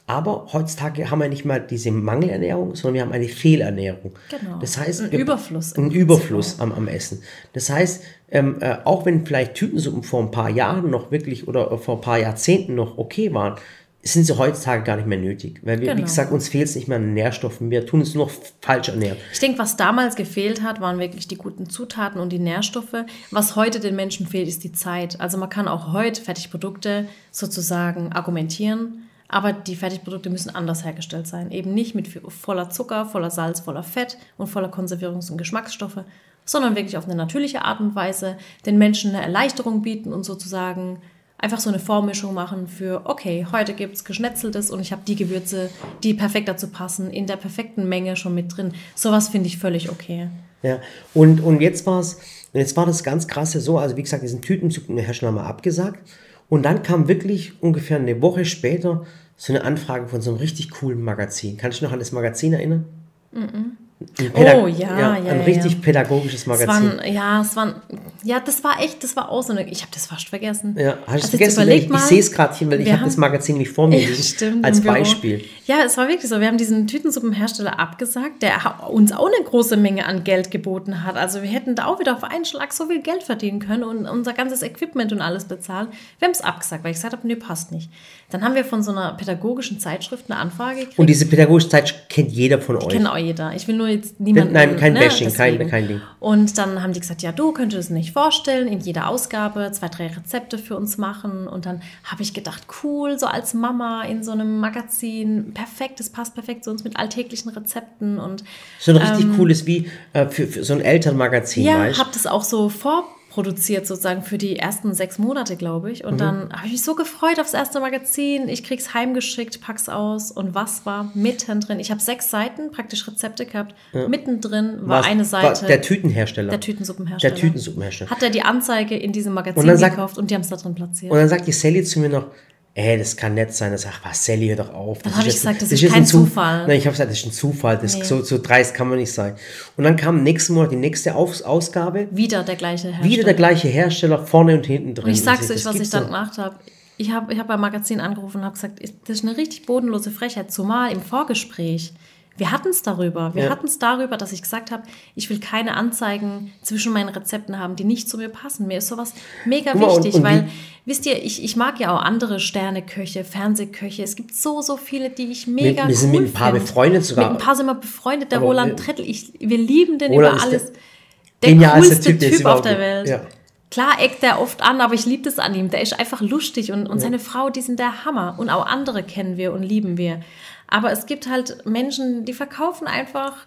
Aber heutzutage haben wir nicht mal diese Mangelernährung, sondern wir haben eine Fehlernährung. Genau. Das heißt, Ein Überfluss Ein Überfluss am, am Essen. Das heißt, ähm, äh, auch wenn vielleicht Tütensuppen vor ein paar Jahren noch wirklich oder vor ein paar Jahrzehnten noch okay waren, sind sie heutzutage gar nicht mehr nötig. Weil wir, wie Genau. gesagt, uns fehlt es nicht mehr an Nährstoffen. Wir tun es nur noch falsch ernähren. Ich denke, was damals gefehlt hat, waren wirklich die guten Zutaten und die Nährstoffe. Was heute den Menschen fehlt, ist die Zeit. Also man kann auch heute Fertigprodukte sozusagen argumentieren, aber die Fertigprodukte müssen anders hergestellt sein. Eben nicht mit voller Zucker, voller Salz, voller Fett und voller Konservierungs- und Geschmacksstoffe, sondern wirklich auf eine natürliche Art und Weise den Menschen eine Erleichterung bieten und sozusagen einfach so eine Vormischung machen für, okay, heute gibt es Geschnetzeltes und ich habe die Gewürze, die perfekt dazu passen, in der perfekten Menge schon mit drin. Sowas finde ich völlig okay. Ja, und, und jetzt war es, jetzt war das ganz krasse so, also wie gesagt, diesen Tütensuppenhersteller haben wir abgesagt. Und dann kam wirklich ungefähr eine Woche später so eine Anfrage von so einem richtig coolen Magazin. Kannst du dich noch an das Magazin erinnern? Ein Oh, ja, ja, Ein ja, richtig ja. pädagogisches Es Magazin. waren, ja, es waren, ja, das war echt, das war auch so eine, ich habe das fast vergessen. Ja, hast du es Also jetzt vergessen? Ich ich sehe es gerade hier, weil ich habe das Magazin nicht vor mir Ja, liegen, stimmt, als. Beispiel. Ja, es war wirklich so. Wir haben diesen Tütensuppenhersteller abgesagt, der uns auch eine große Menge an Geld geboten hat. Also wir hätten da auch wieder auf einen Schlag so viel Geld verdienen können und unser ganzes Equipment und alles bezahlen. Wir haben es abgesagt, weil ich gesagt habe, nee, passt nicht. Dann haben wir von so einer pädagogischen Zeitschrift eine Anfrage gekriegt. Und diese pädagogische Zeit kennt jeder von euch. Kennt auch jeder. Ich will nur jetzt niemanden. Nein, kein ne, Bashing, kein- deswegen. kein Ding. Und dann haben die gesagt, ja, du könntest es nicht vorstellen, in jeder Ausgabe zwei, drei Rezepte für uns machen. Und dann habe ich gedacht, cool, so als Mama in so einem Magazin, perfekt, das passt perfekt zu uns mit alltäglichen Rezepten. Und So ein richtig cooles wie äh, für, für so ein Elternmagazin, Ähm, ja, weißt du? habe das auch so vorproduziert sozusagen für die ersten sechs Monate, glaube ich. Und Mhm. dann habe ich mich so gefreut aufs erste Magazin. Ich krieg's heimgeschickt, pack's aus. Und was war mittendrin? Ich habe sechs Seiten, praktisch Rezepte gehabt. Mittendrin war Was- eine Seite. der Tütenhersteller. Der Tütensuppenhersteller. Der Tütensuppenhersteller. Hat er die Anzeige in diesem Magazin Und sagt- gekauft und die haben es da drin platziert. Und dann sagt die Sally zu mir noch, ey, das kann nett sein. Das sagt, was, Sally, hör doch auf. Das hab ich jetzt- gesagt, das ist jetzt kein ein Zu- Zufall. Nein, ich habe gesagt, das ist ein Zufall. Das Nee. so, so dreist kann man nicht sein. Und dann kam nächsten Monat die nächste Aus Ausgabe. Wieder der gleiche Hersteller. Wieder der gleiche Hersteller, vorne und hinten drin. Und ich sag's das euch, was ich dann gemacht habe. Ich habe ich hab beim Magazin angerufen und habe gesagt, das ist eine richtig bodenlose Frechheit, zumal im Vorgespräch. Wir hatten es darüber. Wir Ja. hatten es darüber, dass ich gesagt habe, ich will keine Anzeigen zwischen meinen Rezepten haben, die nicht zu mir passen. Mir ist sowas mega mal, und- wichtig, und weil, wisst ihr, ich, ich mag ja auch andere Sterneköche, Fernsehköche. Es gibt so, so viele, die ich mega wir sind cool mit ein paar find. befreundet sogar. Mit ein paar sind wir befreundet. Der Aber Roland wir- Trettel, ich, wir lieben den Roland über alles. der Der, coolste Typ, der Typ, auf der. Welt. Ja. Klar eckt er oft an, aber ich liebe das an ihm. Der ist einfach lustig und, und seine Frau, die sind der Hammer. Und auch andere kennen wir und lieben wir. Aber es gibt halt Menschen, die verkaufen einfach,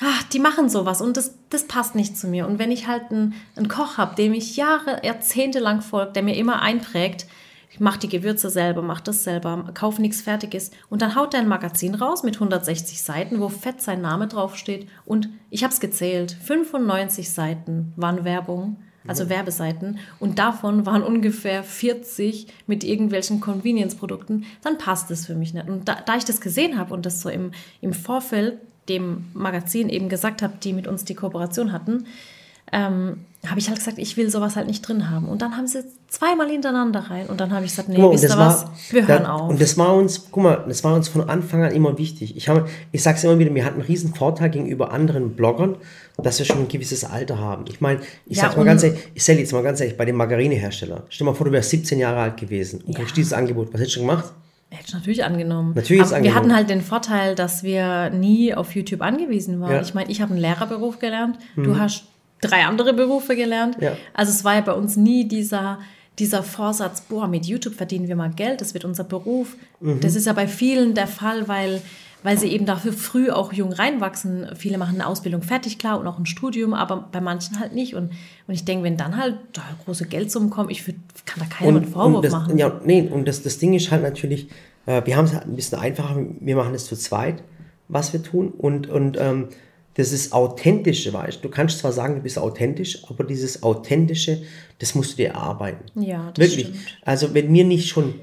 ach, die machen sowas und das, das passt nicht zu mir. Und wenn ich halt einen, einen Koch habe, dem ich Jahre, Jahrzehnte lang folge, der mir immer einprägt, ich mache die Gewürze selber, mache das selber, kaufe nichts Fertiges. Und dann haut er ein Magazin raus mit 160 Seiten, wo fett sein Name draufsteht. Und ich habe es gezählt, 95 Seiten waren Werbung, also Werbeseiten. Und davon waren ungefähr 40 mit irgendwelchen Convenience-Produkten. Dann passt es für mich nicht. Und da, da ich das gesehen habe und das so im, im Vorfeld dem Magazin eben gesagt habe, die mit uns die Kooperation hatten, ähm, habe ich halt gesagt, ich will sowas halt nicht drin haben. Und dann haben sie zweimal hintereinander rein. Und dann habe ich gesagt, nee, mal, wisst ihr was, war- wir hören da- auf. Und das war uns, guck mal, das war uns von Anfang an immer wichtig. Ich, habe, ich sage es immer wieder, wir hatten einen riesen Vorteil gegenüber anderen Bloggern, dass wir schon ein gewisses Alter haben. Ich meine, ich Ja, sag's mal ganz ehrlich, ich sage jetzt mal ganz ehrlich, bei dem Margarinehersteller, stell dir mal vor, du wärst 17 Jahre alt gewesen und Ja. kriegst dieses Angebot. Was hättest du gemacht? Hätte ich natürlich angenommen. Natürlich Aber angenommen. wir hatten halt den Vorteil, dass wir nie auf YouTube angewiesen waren. Ja. Mhm. Ich meine, ich habe einen Lehrerberuf gelernt, du hast drei andere Berufe gelernt. Ja. Also es war ja bei uns nie dieser, dieser Vorsatz, boah, mit YouTube verdienen wir mal Geld, das wird unser Beruf. Mhm. Das ist ja bei vielen der Fall, weil, weil sie eben dafür früh auch jung reinwachsen. Viele machen eine Ausbildung fertig, klar, und auch ein Studium, aber bei manchen halt nicht. Und, und ich denke, wenn dann halt da große Geldsummen kommen, ich würd, kann da keiner einen Vorwurf das, machen. Ja, nee, und das, das Ding ist halt natürlich, äh, wir haben es halt ein bisschen einfacher, wir machen es zu zweit, was wir tun. Und, und ähm, das ist Authentische, weißt du. Du kannst zwar sagen, du bist authentisch, aber dieses Authentische, das musst du dir erarbeiten. Ja, das Wirklich. stimmt. Also, wenn wir nicht schon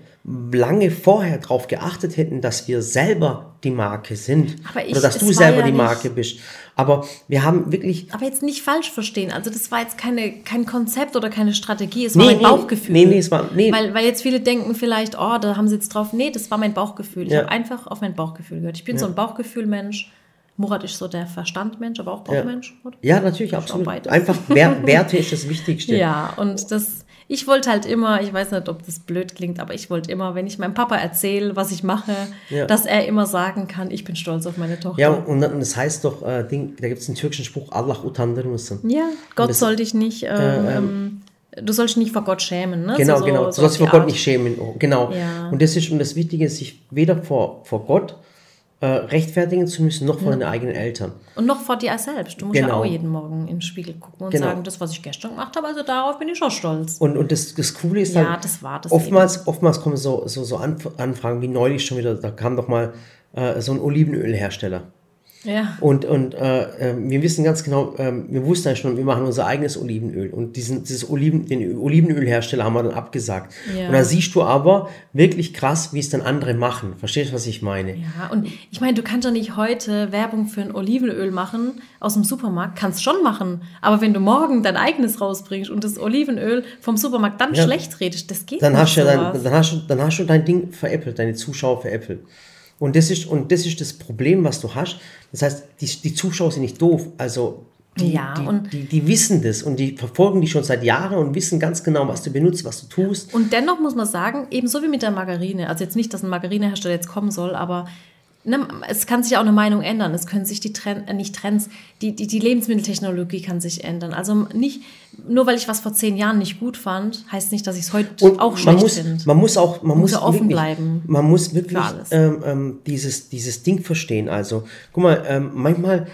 lange vorher darauf geachtet hätten, dass wir selber die Marke sind. Aber ich- oder dass du selber ja die nicht- Marke bist. Aber wir haben wirklich. Aber jetzt nicht falsch verstehen. Also das war jetzt keine, kein Konzept oder keine Strategie. Es war mein Bauchgefühl. Nee, nee, es war. Nee, Weil, weil jetzt viele denken vielleicht, oh, da haben sie jetzt drauf. Nee, das war mein Bauchgefühl. Ich Ja. habe einfach auf mein Bauchgefühl gehört. Ich bin so ein Bauchgefühl-Mensch. Murat ist so der Verstandmensch, aber auch Bauchmensch. oder? ja, natürlich, absolut. beides. Einfach Wer Werte ist das Wichtigste. Ja, und das, ich wollte halt immer, ich weiß nicht, ob das blöd klingt, aber ich wollte immer, wenn ich meinem Papa erzähle, was ich mache, Ja. dass er immer sagen kann, ich bin stolz auf meine Tochter. Ja, und, das heißt doch, äh, Ding, da gibt es einen türkischen Spruch, Allah utandırmasın. Ja, Gott das- soll dich nicht, ähm, ähm, du sollst dich nicht vor Gott schämen. Ne? Genau, so, genau. So, Du sollst so dich vor Gott nicht schämen. Oh, Genau. Ja. Und das ist und das Wichtige ist, sich weder vor, vor Gott äh, rechtfertigen zu müssen, noch vor deinen eigenen Eltern. Und noch vor dir selbst. Du musst ja Genau. auch jeden Morgen in den Spiegel gucken und Genau. sagen, das, was ich gestern gemacht habe, also darauf bin ich schon stolz. Und, und das, das Coole ist Ja, halt, das das oftmals, oftmals kommen so, so, so Anf Anfragen wie neulich schon wieder, da kam doch mal äh, so ein Olivenölhersteller. Ja. Und, und äh, äh, wir wissen ganz genau, äh, wir wussten ja schon, wir machen unser eigenes Olivenöl. Und diesen, dieses Oliven, den Olivenölhersteller haben wir dann abgesagt. Ja. Und dann siehst du aber wirklich krass, wie es dann andere machen. Verstehst du, was ich meine? Ja, und ich meine, du kannst ja nicht heute Werbung für ein Olivenöl machen aus dem Supermarkt. Kannst schon machen. Aber wenn du morgen dein eigenes rausbringst und das Olivenöl vom Supermarkt dann Ja. schlecht redest, das geht dann nicht. hast, du sowas. dann, hast du, dann hast du dein Ding veräppelt, deine Zuschauer veräppelt. Und das ist, und das ist das Problem, was du hast. Das heißt, die, die Zuschauer sind nicht doof. Also die, Ja, die, und- die, die wissen das und die verfolgen dich schon seit Jahren und wissen ganz genau, was du benutzt, was du tust. Und dennoch muss man sagen, ebenso wie mit der Margarine, also jetzt nicht, dass ein Margarinehersteller jetzt kommen soll, aber ne, es kann sich auch eine Meinung ändern. Es können sich die Trend, äh, nicht Trends, die, die, die Lebensmitteltechnologie kann sich ändern. Also nicht, nur weil ich was vor zehn Jahren nicht gut fand, heißt nicht, dass ich es heute Und auch schlecht muss, finde. man muss auch, man muss, ja offen wirklich, bleiben Man muss wirklich ähm, ähm, dieses, dieses Ding verstehen. Also, guck mal, ähm, manchmal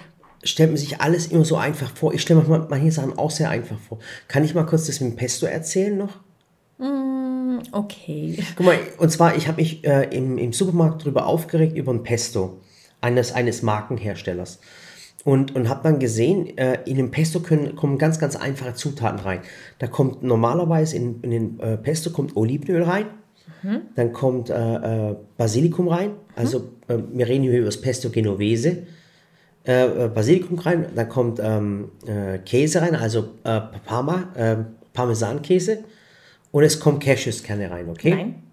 stellt man sich alles immer so einfach vor. Ich stelle mir manche Sachen auch sehr einfach vor. Kann ich mal kurz das mit dem Pesto erzählen noch? Okay. Guck mal, und zwar, ich habe mich äh, im, im Supermarkt darüber aufgeregt, über ein Pesto eines, eines Markenherstellers. Und, und habe dann gesehen, äh, in dem Pesto können, kommen ganz, ganz einfache Zutaten rein. Da kommt normalerweise in, in den äh, Pesto kommt Olivenöl rein, dann kommt äh, äh, Basilikum rein, also äh, wir reden hier über das Pesto Genovese, Basilikum rein, dann kommt ähm, äh, Käse rein, also Parma, Parmesankäse und es kommt Cashewskerne rein, okay? Nein.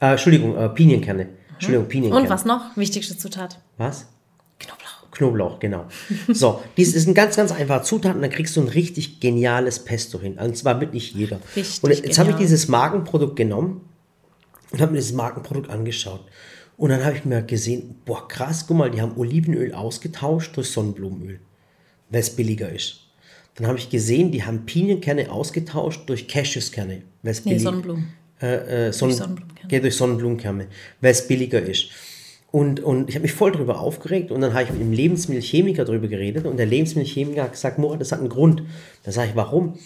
Äh, Entschuldigung, äh, Pinienkerne. Entschuldigung, Pinienkerne. Und was noch? Wichtigste Zutat. Was? Knoblauch. Knoblauch, genau. so, dies ist ein ganz, ganz einfacher Zutat und dann kriegst du ein richtig geniales Pesto hin. Und zwar wirklich jeder. Richtig und jetzt habe ich dieses Markenprodukt genommen und habe mir dieses Markenprodukt angeschaut. Und dann habe ich mir gesehen, boah, krass, guck mal, die haben Olivenöl ausgetauscht durch Sonnenblumenöl, weil es billiger ist. Dann habe ich gesehen, die haben Pinienkerne ausgetauscht durch Cashewskerne, Nee, billiger Sonnenblumen. äh, äh, Sonnen Sonnenblumenkerne. Geht durch Sonnenblumenkerne, weil es billiger ist. Und, und ich habe mich voll darüber aufgeregt und dann habe ich mit dem Lebensmittelchemiker darüber geredet und der Lebensmittelchemiker hat gesagt, Murat, das hat einen Grund. Da sage ich, warum?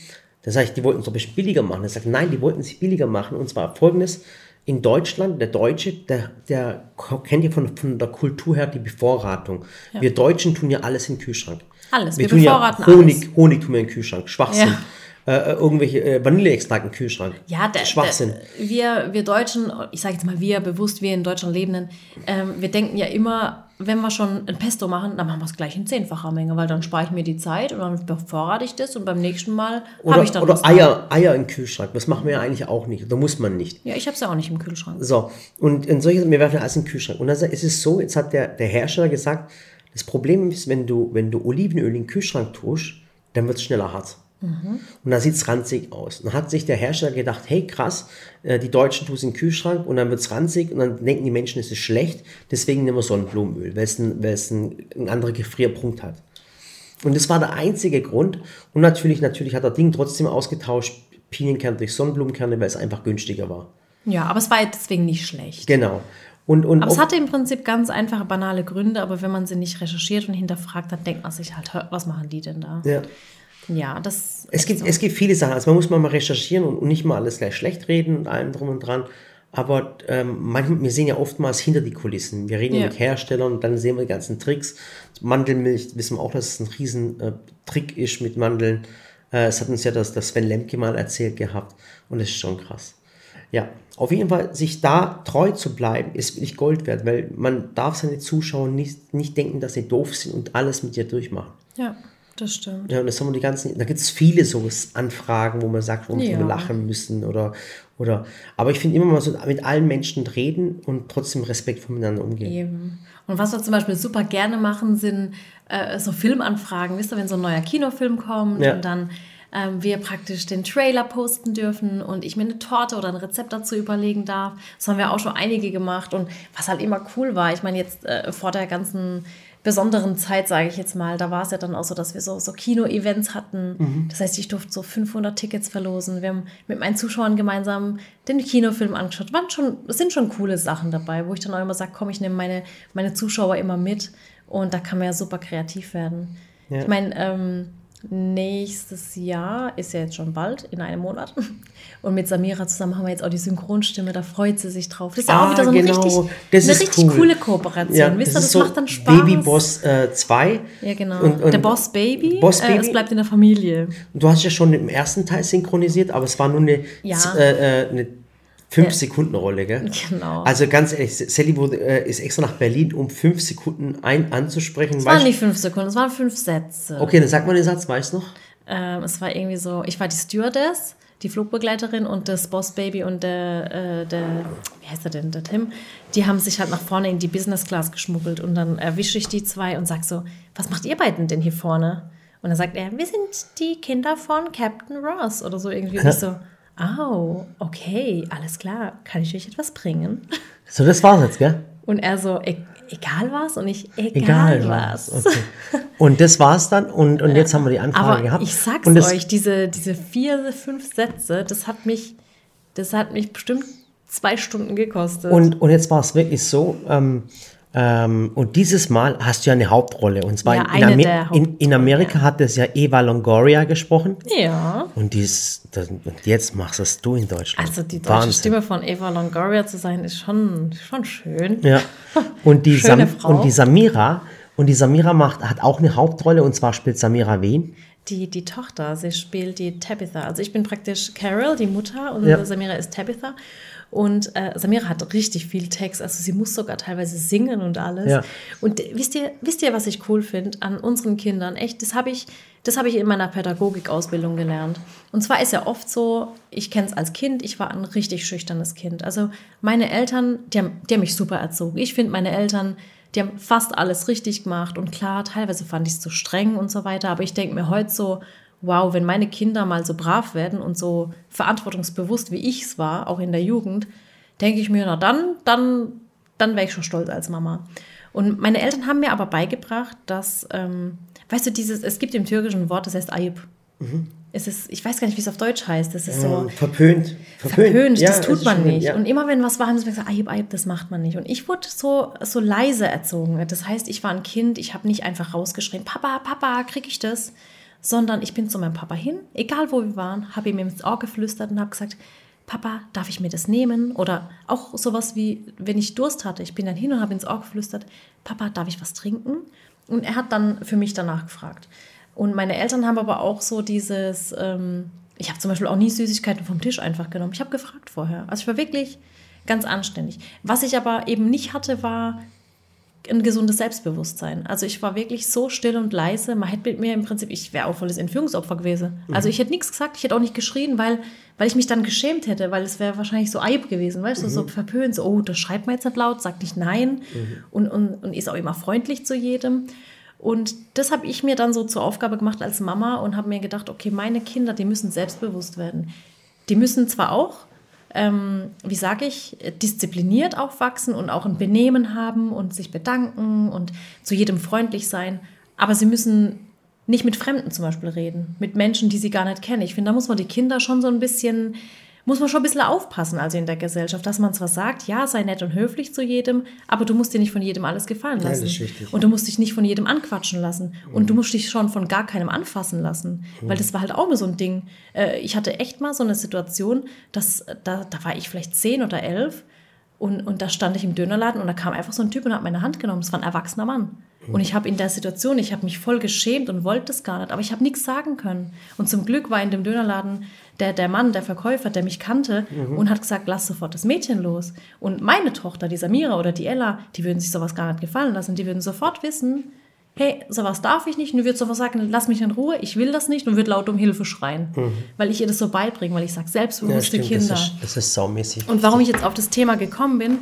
Da sage ich, die wollten es doch bestimmt billiger machen. Er sagt, nein, die wollten es billiger machen und zwar folgendes, in Deutschland, der Deutsche, der, der kennt ja von, von der Kultur her die Bevorratung. Wir Deutschen tun ja alles in den Kühlschrank. Alles, Wir, wir tun ja Honig, alles. Honig tun wir in den Kühlschrank, Schwachsinn. Ja. Äh, äh, irgendwelche äh, Vanilleextrakt im Kühlschrank. Ja, der, Schwachsinn. Der, wir, wir Deutschen, ich sage jetzt mal wir, bewusst wir in Deutschland Lebenden, ähm, wir denken ja immer, wenn wir schon ein Pesto machen, dann machen wir es gleich in zehnfacher Menge, weil dann spare ich mir die Zeit und dann bevorrate ich das und beim nächsten Mal habe ich dann oder Eier, Eier im Kühlschrank. Das machen wir ja eigentlich auch nicht. Da muss man nicht. Ja, ich habe es ja auch nicht im Kühlschrank. So, und in solche, wir werfen alles in den Kühlschrank. Und dann ist es so, jetzt hat der, der Hersteller gesagt, das Problem ist, wenn du, wenn du Olivenöl in den Kühlschrank tust, dann wird es schneller hart. Und da sieht es ranzig aus. Dann hat sich der Hersteller gedacht, hey krass, äh, die Deutschen tun es in den Kühlschrank und dann wird es ranzig und dann denken die Menschen, es ist schlecht, deswegen nehmen wir Sonnenblumenöl, weil es, ein, weil es ein, ein anderer Gefrierpunkt hat. Und das war der einzige Grund. Und natürlich, natürlich hat er Ding trotzdem ausgetauscht, Pinienkerne durch Sonnenblumenkerne, weil es einfach günstiger war. Ja, aber es war deswegen nicht schlecht. Genau. Und, und Aber es hatte im Prinzip ganz einfache, banale Gründe, aber wenn man sie nicht recherchiert und hinterfragt, dann denkt man sich halt, was machen die denn da? ja. Ja, das. Es gibt, es gibt viele Sachen. Also man muss mal, recherchieren und, und nicht mal alles gleich schlecht reden und allem drum und dran. Aber ähm, manchmal, wir sehen ja oftmals hinter die Kulissen. Wir reden ja. Mit Herstellern und dann sehen wir die ganzen Tricks. Mandelmilch wissen wir auch, dass es ein riesen äh, Trick ist mit Mandeln. Äh, es hat uns ja das, das Sven Lemke mal erzählt gehabt. Und das ist schon krass. Ja, auf jeden Fall, sich da treu zu bleiben, ist wirklich Gold wert, weil man darf seine Zuschauer nicht, nicht denken, dass sie doof sind und alles mit dir durchmachen. Ja, das stimmt. Ja, und das haben wir die ganzen, da gibt es viele so Anfragen, wo man sagt, wo Ja. wir lachen müssen oder, oder, aber ich finde immer mal so mit allen Menschen reden und trotzdem respektvoll miteinander umgehen. Eben. Und was wir zum Beispiel super gerne machen, sind äh, so Filmanfragen. Wisst ihr, wenn so ein neuer Kinofilm kommt Ja. und dann ähm, wir praktisch den Trailer posten dürfen und ich mir eine Torte oder ein Rezept dazu überlegen darf. Das haben wir auch schon einige gemacht. Und was halt immer cool war, ich meine, jetzt äh, vor der ganzen besonderen Zeit, sage ich jetzt mal, da war es ja dann auch so, dass wir so, so Kino-Events hatten. Das heißt, ich durfte so 500 Tickets verlosen. Wir haben mit meinen Zuschauern gemeinsam den Kinofilm angeschaut. Waren schon, es sind schon coole Sachen dabei, wo ich dann auch immer sage, komm, ich nehme meine, meine Zuschauer immer mit. Und da kann man ja super kreativ werden. Ja. Ich meine, ähm, nächstes Jahr ist ja jetzt schon bald, in einem Monat. Und mit Samira zusammen haben wir jetzt auch die Synchronstimme, da freut sie sich drauf. Das ist Ah, auch wieder so eine genau. richtig, Das eine richtig cool. coole Kooperation. Ja, Wisst ihr, das das so macht dann Spaß. Baby Boss äh, 2. Ja, genau. Und- und der Boss Baby, Boss Äh, Baby? es bleibt in der Familie. Du hast ja schon im ersten Teil synchronisiert, aber es war nur eine, Ja. äh, äh, eine 5 Ja. Sekunden Rolle, gell? Genau. Also ganz ehrlich, Sally wurde, äh, ist extra nach Berlin, um 5 Sekunden ein anzusprechen. Es waren nicht fünf Sekunden, es waren fünf Sätze. okay, dann sag mal den Satz, weißt du noch? Ähm, es war irgendwie so, ich war die Stewardess, die Flugbegleiterin und das Boss Baby und der, äh, der, wie heißt er denn, der Tim, die haben sich halt nach vorne in die Business Class geschmuggelt und dann erwische ich die zwei und sag so, was macht ihr beiden denn hier vorne? Und dann sagt er, wir sind die Kinder von Captain Ross oder so irgendwie. Und ich so, oh, okay, alles klar, kann ich euch etwas bringen? So, das war's jetzt, gell? Und er so, e egal was? Und ich, egal, Egal was. was. Okay. Und das war's dann und, und jetzt haben wir die Anfrage Aber gehabt. ich sag's und euch, diese, diese vier, fünf Sätze, das hat mich, das hat mich bestimmt zwei Stunden gekostet. Und, und jetzt war es wirklich so, ähm, ähm, und dieses Mal hast du ja eine Hauptrolle. Und zwar Ja, in, in, Amer in, in Amerika hat das ja Eva Longoria gesprochen. ja. Und, dies, das, und jetzt machst es du in Deutschland. Also die deutsche Wahnsinn. Stimme von Eva Longoria zu sein, ist schon, schon schön. Ja. Und die, Sam, Frau. und die Samira, und die Samira macht, hat auch eine Hauptrolle, und zwar spielt Samira wen? Die, die Tochter, sie spielt die Tabitha. Also ich bin praktisch Carol, die Mutter, und Ja. Samira ist Tabitha. Und äh, Samira hat richtig viel Text, also sie muss sogar teilweise singen und alles. Ja. Und wisst ihr, wisst ihr, was ich cool finde an unseren Kindern? Echt, das habe ich, das habe ich in meiner Pädagogikausbildung gelernt. Und zwar ist ja oft so, ich kenne es als Kind, ich war ein richtig schüchternes Kind. Also meine Eltern, die haben, die haben mich super erzogen. Ich finde meine Eltern, die haben fast alles richtig gemacht. Und klar, teilweise fand ich es zu streng und so weiter. Aber ich denke mir heute so, wow, wenn meine Kinder mal so brav werden und so verantwortungsbewusst, wie ich es war, auch in der Jugend, denke ich mir, na dann, dann, dann wäre ich schon stolz als Mama. Und meine Eltern haben mir aber beigebracht, dass, ähm, weißt du, dieses, es gibt im Türkischen Wort, das heißt Ayıp. Es ist, ich weiß gar nicht, wie es auf Deutsch heißt. Das ist so Ähm, verpönt. verpönt, Ja, das tut man nicht. Ja. Und immer wenn was war, haben sie mir gesagt, Ayib, Ayib, das macht man nicht. Und ich wurde so, so leise erzogen. Das heißt, ich war ein Kind, ich habe nicht einfach rausgeschrien, Papa, Papa, krieg ich das? Sondern ich bin zu meinem Papa hin, egal wo wir waren, habe ihm ins Ohr geflüstert und habe gesagt, Papa, darf ich mir das nehmen? Oder auch sowas wie, wenn ich Durst hatte, ich bin dann hin und habe ins Ohr geflüstert, Papa, darf ich was trinken? Und er hat dann für mich danach gefragt. Und meine Eltern haben aber auch so dieses, ähm, ich habe zum Beispiel auch nie Süßigkeiten vom Tisch einfach genommen. Ich habe gefragt vorher. Also ich war wirklich ganz anständig. Was ich aber eben nicht hatte, war ein gesundes Selbstbewusstsein. Also ich war wirklich so still und leise. Man hätte mit mir im Prinzip, ich wäre auch volles Entführungsopfer gewesen. Also ich hätte nichts gesagt, ich hätte auch nicht geschrien, weil, weil ich mich dann geschämt hätte, weil es wäre wahrscheinlich so Eib gewesen, weißt du, so verpönt, so, oh, das schreibt man jetzt nicht laut, sagt nicht nein und, und, und ist auch immer freundlich zu jedem. Und das habe ich mir dann so zur Aufgabe gemacht als Mama und habe mir gedacht, okay, meine Kinder, die müssen selbstbewusst werden. Die müssen zwar auch, ähm, wie sage ich, diszipliniert aufwachsen und auch ein Benehmen haben und sich bedanken und zu jedem freundlich sein, aber sie müssen nicht mit Fremden zum Beispiel reden, mit Menschen, die sie gar nicht kennen. Ich finde, da muss man die Kinder schon so ein bisschen muss man schon ein bisschen aufpassen, also in der Gesellschaft, dass man zwar sagt, ja, sei nett und höflich zu jedem, aber du musst dir nicht von jedem alles gefallen lassen. Ja, und du musst dich nicht von jedem anquatschen lassen. Mhm. Und du musst dich schon von gar keinem anfassen lassen. Mhm. Weil das war halt auch immer so ein Ding. Äh, ich hatte echt mal so eine Situation, dass da, da war ich vielleicht zehn oder elf und, und da stand ich im Dönerladen und da kam einfach so ein Typ und hat meine Hand genommen. Es war ein erwachsener Mann. Und ich habe in der Situation, ich habe mich voll geschämt und wollte das gar nicht, aber ich habe nichts sagen können. Und zum Glück war in dem Dönerladen der, der Mann, der Verkäufer, der mich kannte mhm. und hat gesagt, lass sofort das Mädchen los. Und meine Tochter, die Samira oder die Ella, die würden sich sowas gar nicht gefallen lassen. Die würden sofort wissen, hey, sowas darf ich nicht. Und würde sofort sagen, lass mich in Ruhe, ich will das nicht und würde laut um Hilfe schreien. Mhm. Weil ich ihr das so beibringe, weil ich sage, selbstbewusste ja, Kinder. Das ist, das ist saumäßig. Und warum ich jetzt auf das Thema gekommen bin,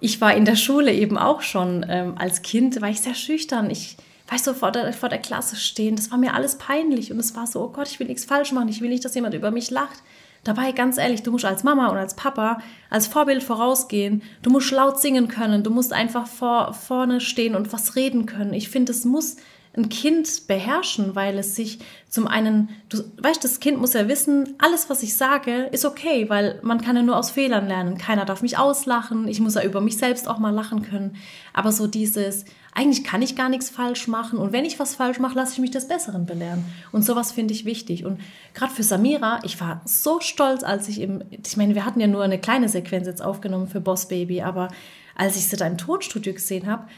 ich war in der Schule eben auch schon ähm, als Kind, war ich sehr schüchtern. Ich weißt du, vor der, vor der Klasse stehen, das war mir alles peinlich und es war so, oh Gott, ich will nichts falsch machen, ich will nicht, dass jemand über mich lacht. Dabei, ganz ehrlich, du musst als Mama und als Papa als Vorbild vorausgehen. Du musst laut singen können. Du musst einfach vor, vorne stehen und was reden können. Ich finde, es muss ein Kind beherrschen, weil es sich zum einen, du weißt, das Kind muss ja wissen, alles, was ich sage, ist okay, weil man kann ja nur aus Fehlern lernen. Keiner darf mich auslachen. Ich muss ja über mich selbst auch mal lachen können. Aber so dieses, eigentlich kann ich gar nichts falsch machen und wenn ich was falsch mache, lasse ich mich des Besseren belehren. Und sowas finde ich wichtig. Und gerade für Samira, ich war so stolz, als ich im, ich meine, wir hatten ja nur eine kleine Sequenz jetzt aufgenommen für Boss Baby, aber als ich sie da im Tonstudio gesehen habe,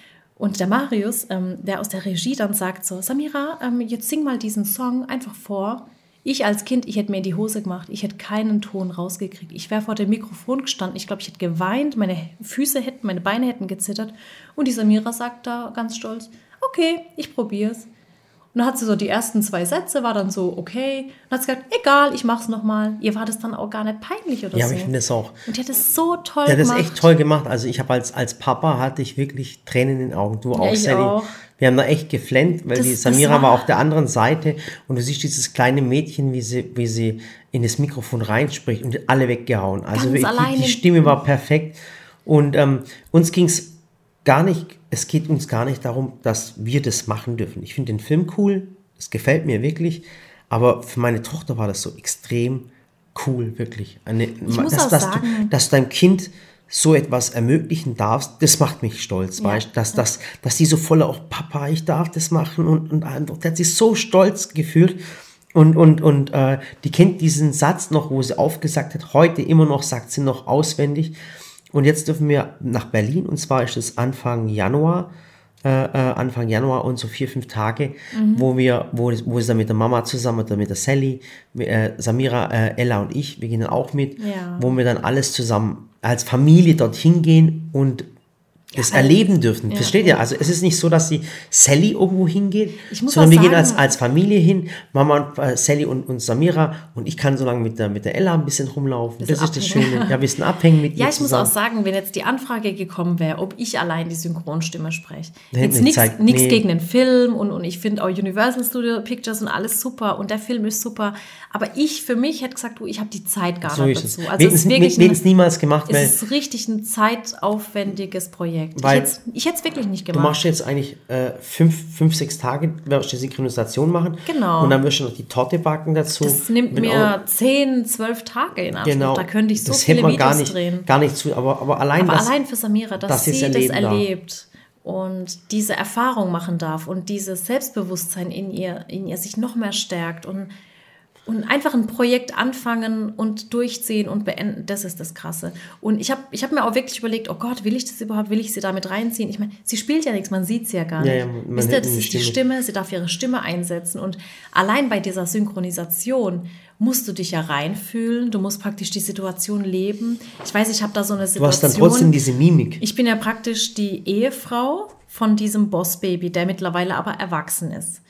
und der Marius, ähm, der aus der Regie dann sagt so, Samira, ähm, jetzt sing mal diesen Song einfach vor. Ich als Kind, ich hätte mir in die Hose gemacht, ich hätte keinen Ton rausgekriegt. Ich wäre vor dem Mikrofon gestanden, ich glaube, ich hätte geweint, meine Füße hätten, meine Beine hätten gezittert. Und die Samira sagt da ganz stolz, okay, ich probier's. Und dann hat sie so die ersten zwei Sätze, war dann so, okay. Und hat sie gesagt, egal, ich mach's nochmal. Ihr war das dann auch gar nicht peinlich oder ja, so. Ja, ich finde es auch. Und die hat es so toll gemacht. Die hat es echt toll gemacht. Also ich habe als, als Papa hatte ich wirklich Tränen in den Augen. Du auch, ja, Sally. Auch. Wir haben da echt geflennt, weil das, die Samira war, war auf der anderen Seite und du siehst dieses kleine Mädchen, wie sie, wie sie in das Mikrofon reinspricht und alle weggehauen. Also wirklich, die, die Stimme war perfekt. Und ähm, uns ging's gar nicht, es geht uns gar nicht darum, dass wir das machen dürfen. Ich finde den Film cool, es gefällt mir wirklich, aber für meine Tochter war das so extrem cool, wirklich. Eine, dass, dass, du, dass deinem Kind so etwas ermöglichen darfst, das macht mich stolz, ja. weißt dass, dass, dass die so voller auch Papa, ich darf das machen und, und, und der hat sich so stolz gefühlt und, und, und äh, die kennt diesen Satz noch, wo sie aufgesagt hat, heute immer noch sagt sie noch auswendig und jetzt dürfen wir nach Berlin und zwar ist es Anfang Januar. Äh, äh, Anfang Januar und so vier, fünf Tage, mhm. wo wir, wo, wo es dann mit der Mama zusammen oder mit der Sally, äh, Samira, äh, Ella und ich, wir gehen dann auch mit, ja. wo wir dann alles zusammen als Familie dorthin gehen und das ja, erleben dürfen. Ja, Versteht ihr? Also es ist nicht so, dass die Sally irgendwo hingeht, sondern wir sagen, gehen als, als Familie hin, Mama und äh, Sally und, und Samira und ich kann so lange mit der, mit der Ella ein bisschen rumlaufen. Das, das ist das Schöne. Ja, wir sind abhängen mit Ja, ich zusammen. muss auch sagen, wenn jetzt die Anfrage gekommen wäre, ob ich allein die Synchronstimme spreche. Jetzt nichts nee. gegen den Film und, und ich finde auch Universal Studio Pictures und alles super und der Film ist super, aber ich für mich hätte gesagt, du, ich habe die Zeit gar so nicht dazu. Also es ist wirklich ein, niemals gemacht. Es ist richtig ein zeitaufwendiges Projekt. Weil ich hätte es wirklich nicht gemacht. Du machst jetzt eigentlich äh, fünf, fünf, sechs Tage, wirst du die Synchronisation machen. Genau. Und dann wirst du noch die Torte backen dazu. Das nimmt mir zehn, zwölf Tage in Anspruch. Genau. Da könnte ich so das viele Videos gar nicht, drehen. Gar nicht zu, aber, aber allein aber das, allein für Samira, dass, dass sie das erlebt. Und diese Erfahrung machen darf und dieses Selbstbewusstsein in ihr, in ihr sich noch mehr stärkt und und einfach ein Projekt anfangen und durchziehen und beenden, das ist das Krasse. Und ich habe ich hab mir auch wirklich überlegt, oh Gott, will ich das überhaupt, will ich sie damit reinziehen? Ich meine, sie spielt ja nichts, man sieht sie ja gar nicht. Ja, ja, Wisst ihr, das ist Stimme. die Stimme, sie darf ihre Stimme einsetzen. Und allein bei dieser Synchronisation musst du dich ja reinfühlen, du musst praktisch die Situation leben. Ich weiß, ich habe da so eine Situation. Du hast dann trotzdem diese Mimik. Ich bin ja praktisch die Ehefrau von diesem Bossbaby, der mittlerweile aber erwachsen ist.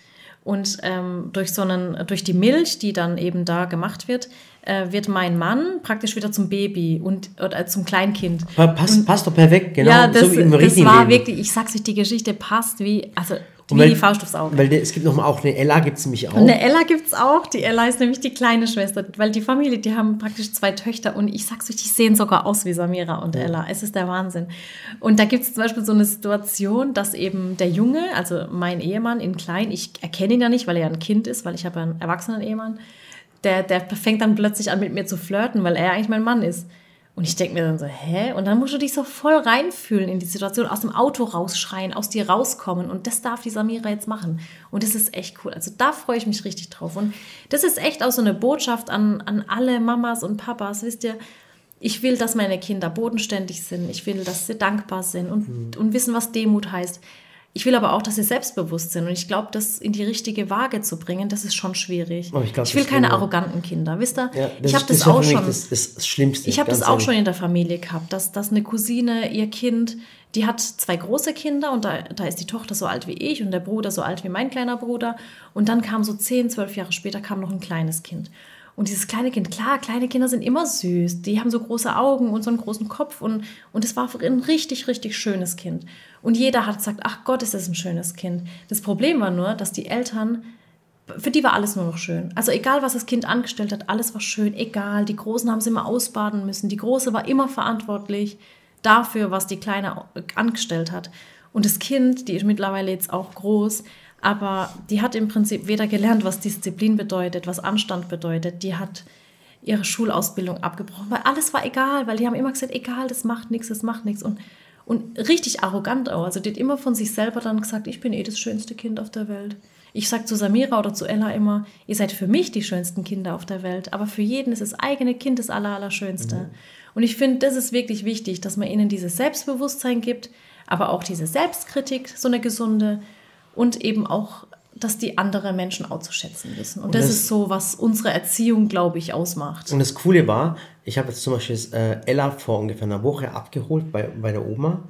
Und ähm, durch so einen, durch die Milch, die dann eben da gemacht wird, äh, wird mein Mann praktisch wieder zum Baby und oder zum Kleinkind. Passt, und, passt doch perfekt, genau. Ja, das, so wie im das war Leben. wirklich, ich sag's euch, die Geschichte passt wie, also Wie weil- die Faust aufs Auge. Weil der, es gibt noch mal auch eine Ella, gibt es nämlich auch. Und eine Ella gibt es auch. Die Ella ist nämlich die kleine Schwester, weil die Familie, die haben praktisch zwei Töchter und ich sag's euch, die sehen sogar aus wie Samira und Ella. Es ist der Wahnsinn. Und da gibt es zum Beispiel so eine Situation, dass eben der Junge, also mein Ehemann in klein, ich erkenne ihn ja nicht, weil er ja ein Kind ist, weil ich habe ja einen erwachsenen Ehemann, der, der fängt dann plötzlich an mit mir zu flirten, weil er eigentlich mein Mann ist. Und ich denke mir dann so, hä? Und dann musst du dich so voll reinfühlen in die Situation, aus dem Auto rausschreien, aus dir rauskommen. Und das darf die Samira jetzt machen. Und das ist echt cool. Also da freue ich mich richtig drauf. Und das ist echt auch so eine Botschaft an, an alle Mamas und Papas. Wisst ihr, ich will, dass meine Kinder bodenständig sind. Ich will, dass sie dankbar sind und, und wissen, was Demut heißt. Ich will aber auch, dass sie selbstbewusst sind. Und ich glaube, das in die richtige Waage zu bringen, das ist schon schwierig. Oh, ich glaub, ich will das keine will- arroganten Kinder. Wisst ihr, Ja, ich habe das, ja auch schon. Das, das, das Schlimmste. Ich habe das auch ehrlich. schon in der Familie gehabt, dass, dass eine Cousine, ihr Kind, die hat zwei große Kinder und da, da ist die Tochter so alt wie ich und der Bruder so alt wie mein kleiner Bruder. Und dann kam so 10, 12 Jahre später kam noch ein kleines Kind. Und dieses kleine Kind, klar, kleine Kinder sind immer süß. Die haben so große Augen und so einen großen Kopf. Und, und es war ein richtig, richtig schönes Kind. Und jeder hat gesagt, ach Gott, ist das ein schönes Kind. Das Problem war nur, dass die Eltern für die war alles nur noch schön. Also egal, was das Kind angestellt hat, alles war schön, egal. Die Großen haben sie immer ausbaden müssen. Die Große war immer verantwortlich dafür, was die Kleine angestellt hat. Und das Kind, die ist mittlerweile jetzt auch groß, aber die hat im Prinzip weder gelernt, was Disziplin bedeutet, was Anstand bedeutet. Die hat ihre Schulausbildung abgebrochen, weil alles war egal, weil die haben immer gesagt, egal, das macht nichts, das macht nichts. Und, und richtig arrogant auch. Also die hat immer von sich selber dann gesagt, ich bin eh das schönste Kind auf der Welt. Ich sage zu Samira oder zu Ella immer, ihr seid für mich die schönsten Kinder auf der Welt, aber für jeden ist das eigene Kind das aller, Allerschönste. Und ich finde, das ist wirklich wichtig, dass man ihnen dieses Selbstbewusstsein gibt, aber auch diese Selbstkritik, so eine gesunde und eben auch, dass die andere Menschen auch zu schätzen wissen. Und, das, das- ist so, was unsere Erziehung, glaube ich, ausmacht. Und das Coole war, ich habe jetzt zum Beispiel äh, Ella vor ungefähr einer Woche abgeholt bei, bei der Oma.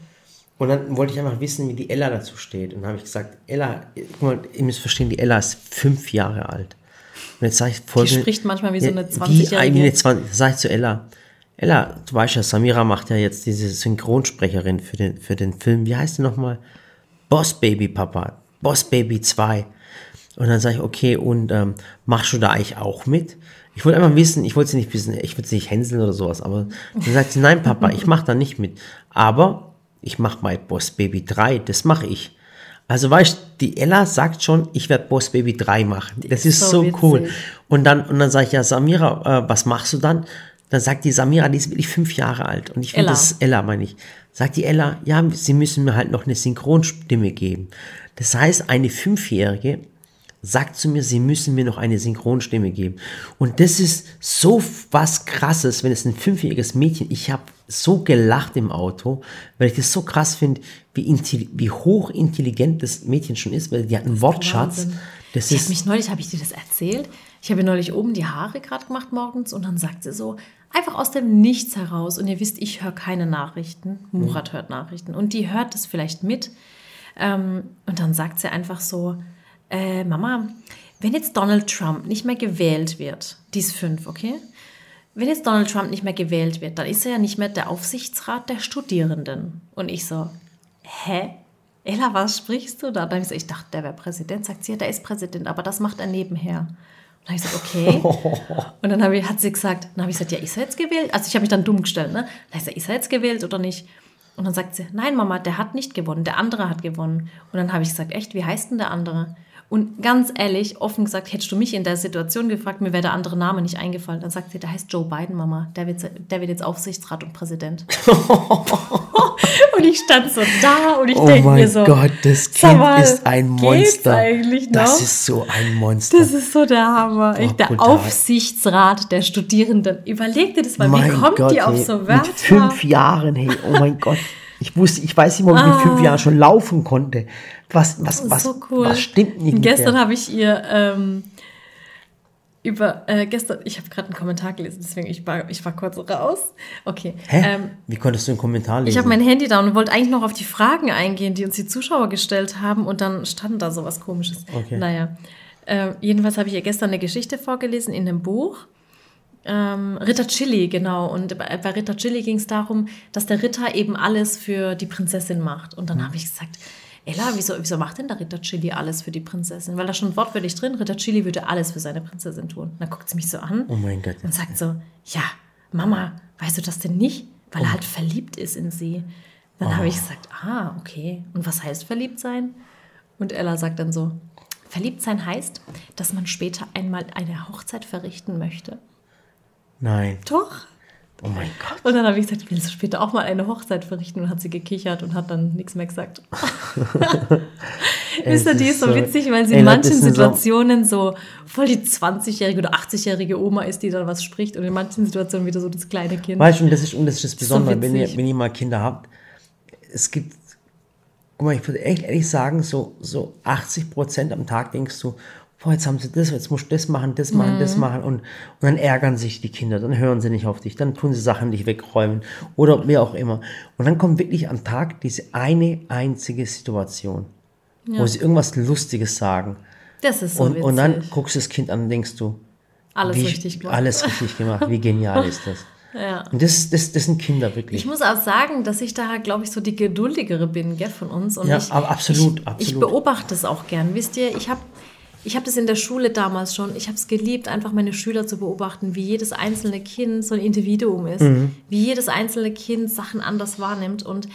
Und dann wollte ich einfach wissen, wie die Ella dazu steht. Und dann habe ich gesagt, Ella, guck mal, ihr müsst verstehen, die Ella ist fünf Jahre alt. Und jetzt sage ich folgende, spricht manchmal wie so eine Wie 20-Jährige. eine 20, sage ich zu Ella, Ella, du weißt ja, Samira macht ja jetzt diese Synchronsprecherin für den, für den Film. Wie heißt die nochmal? Boss Baby Papa. Boss Baby 2. Und dann sage ich, okay, und ähm, machst du da eigentlich auch mit? Ich wollte einfach wissen, ich wollte sie nicht wissen, ich wollte sie nicht hänseln oder sowas, aber dann sagt sie, nein, Papa, ich mache da nicht mit. Aber ich mache bei Boss Baby 3, das mache ich. Also weißt du, die Ella sagt schon, ich werde Boss Baby 3 machen. Das ist so, so cool. Und dann, und dann sage ich, ja, Samira, äh, was machst du dann? Dann sagt die Samira, die ist wirklich fünf Jahre alt. Und ich finde, das ist Ella, meine ich. Sagt die Ella, ja, sie müssen mir halt noch eine Synchronstimme geben. Das heißt, eine Fünfjährige sagt zu mir, sie müssen mir noch eine Synchronstimme geben. Und das ist so was Krasses, wenn es ein fünfjähriges Mädchen, ich habe so gelacht im Auto, weil ich das so krass finde, wie, wie hochintelligent das Mädchen schon ist, weil die hat einen Wortschatz. Wahnsinn. Das ich habe ist, mich neulich, habe ich dir das erzählt? Ich habe ihr neulich oben die Haare gerade gemacht morgens und dann sagt sie so, einfach aus dem Nichts heraus. Und ihr wisst, ich höre keine Nachrichten. Murat hört Nachrichten. Und die hört das vielleicht mit. Ähm, und dann sagt sie einfach so, äh, Mama, wenn jetzt Donald Trump nicht mehr gewählt wird, die ist fünf, okay? Wenn jetzt Donald Trump nicht mehr gewählt wird, dann ist er ja nicht mehr der Aufsichtsrat der Studierenden. Und ich so, hä? Ella, was sprichst du da? Dann ich, so, ich dachte, der wäre Präsident. Sagt sie, ja, der ist Präsident, aber das macht er nebenher. Und dann habe ich gesagt, okay. Und dann ich, hat sie gesagt, dann habe ich gesagt, ja, ist er jetzt gewählt? Also ich habe mich dann dumm gestellt, ne? Dann hab ich gesagt, ist er jetzt gewählt oder nicht? Und dann sagt sie, nein, Mama, der hat nicht gewonnen, der andere hat gewonnen. Und dann habe ich gesagt, echt, wie heißt denn der andere? Und ganz ehrlich, offen gesagt, hättest du mich in der Situation gefragt, mir wäre der andere Name nicht eingefallen. Dann sagt sie, der heißt Joe Biden, Mama. Der wird, der wird jetzt Aufsichtsrat und Präsident. und ich stand so da und ich oh denke mein mir so, Gott, das Kind mal, ist ein Monster. eigentlich noch? Das ist so ein Monster. Das ist so der Hammer. Echt, der brutal. Aufsichtsrat der Studierenden. Überleg dir das mal, wie Mein kommt Gott, die auf so Wörter? Mit fünf Jahren, hey, oh mein Gott. Ich wusste, ich weiß nicht mal, ob ich mit fünf Ah. Jahren schon laufen konnte. Was, was, was, so cool. was stimmt nicht Und gestern habe ich ihr ähm, über äh, gestern, ich habe gerade einen Kommentar gelesen, deswegen ich war, ich war kurz raus. Okay. Hä? Ähm, Wie konntest du einen Kommentar lesen? ich habe mein Handy da und wollte eigentlich noch auf die Fragen eingehen, die uns die Zuschauer gestellt haben und dann stand da sowas komisches. Okay. Naja. Äh, jedenfalls habe ich ihr gestern eine Geschichte vorgelesen in einem Buch. Ähm, Ritter Chili, genau. Und bei, bei Ritter Chili ging es darum, dass der Ritter eben alles für die Prinzessin macht. Und dann Mhm. habe ich gesagt, Ella, wieso, wieso macht denn der Ritter Chili alles für die Prinzessin? Weil da schon wortwörtlich drin, Ritter Chili würde alles für seine Prinzessin tun. Und dann guckt sie mich so an Oh mein Gott. und sagt so, ja, Mama, weißt du das denn nicht? Weil Oh. er halt verliebt ist in sie. Dann habe ich gesagt, ah, okay. Und was heißt verliebt sein? Und Ella sagt dann so, verliebt sein heißt, dass man später einmal eine Hochzeit verrichten möchte. Nein. Doch. Oh mein Gott. Und dann habe ich gesagt, willst du später auch mal eine Hochzeit verrichten? Und hat sie gekichert und hat dann nichts mehr gesagt. Wisst ihr, die ist so so- witzig, weil sie in manchen so- Situationen so voll die 20-jährige oder 80-jährige Oma ist, die dann was spricht und in manchen Situationen wieder so das kleine Kind. Weißt du, und das ist, und das ist das so Besondere, wenn, ihr, wenn ihr mal Kinder habt. Es gibt, guck mal, ich würde echt ehrlich sagen, so, so 80 Prozent am Tag denkst du, boah, jetzt haben sie das, jetzt musst du das machen, das machen, Mhm. das machen. Und, und dann ärgern sich die Kinder, dann hören sie nicht auf dich, dann tun sie Sachen dich wegräumen oder wer auch immer. Und dann kommt wirklich am Tag diese eine einzige Situation, wo sie irgendwas Lustiges sagen. Das ist so und, witzig. und dann guckst du das Kind an und denkst du, Alles wie, richtig gemacht. alles richtig gemacht, wie genial ist das. Ja. Und das, das, das sind Kinder wirklich. Ich muss auch sagen, dass ich da, glaube ich, so die geduldigere bin, gell, von uns. Und Ja, ich, absolut, ich, absolut. Ich beobachte es auch gern. Wisst ihr, ich habe ich hab das in der Schule damals schon, ich habe es geliebt, einfach meine Schüler zu beobachten, wie jedes einzelne Kind so ein Individuum ist, Mhm. wie jedes einzelne Kind Sachen anders wahrnimmt. Und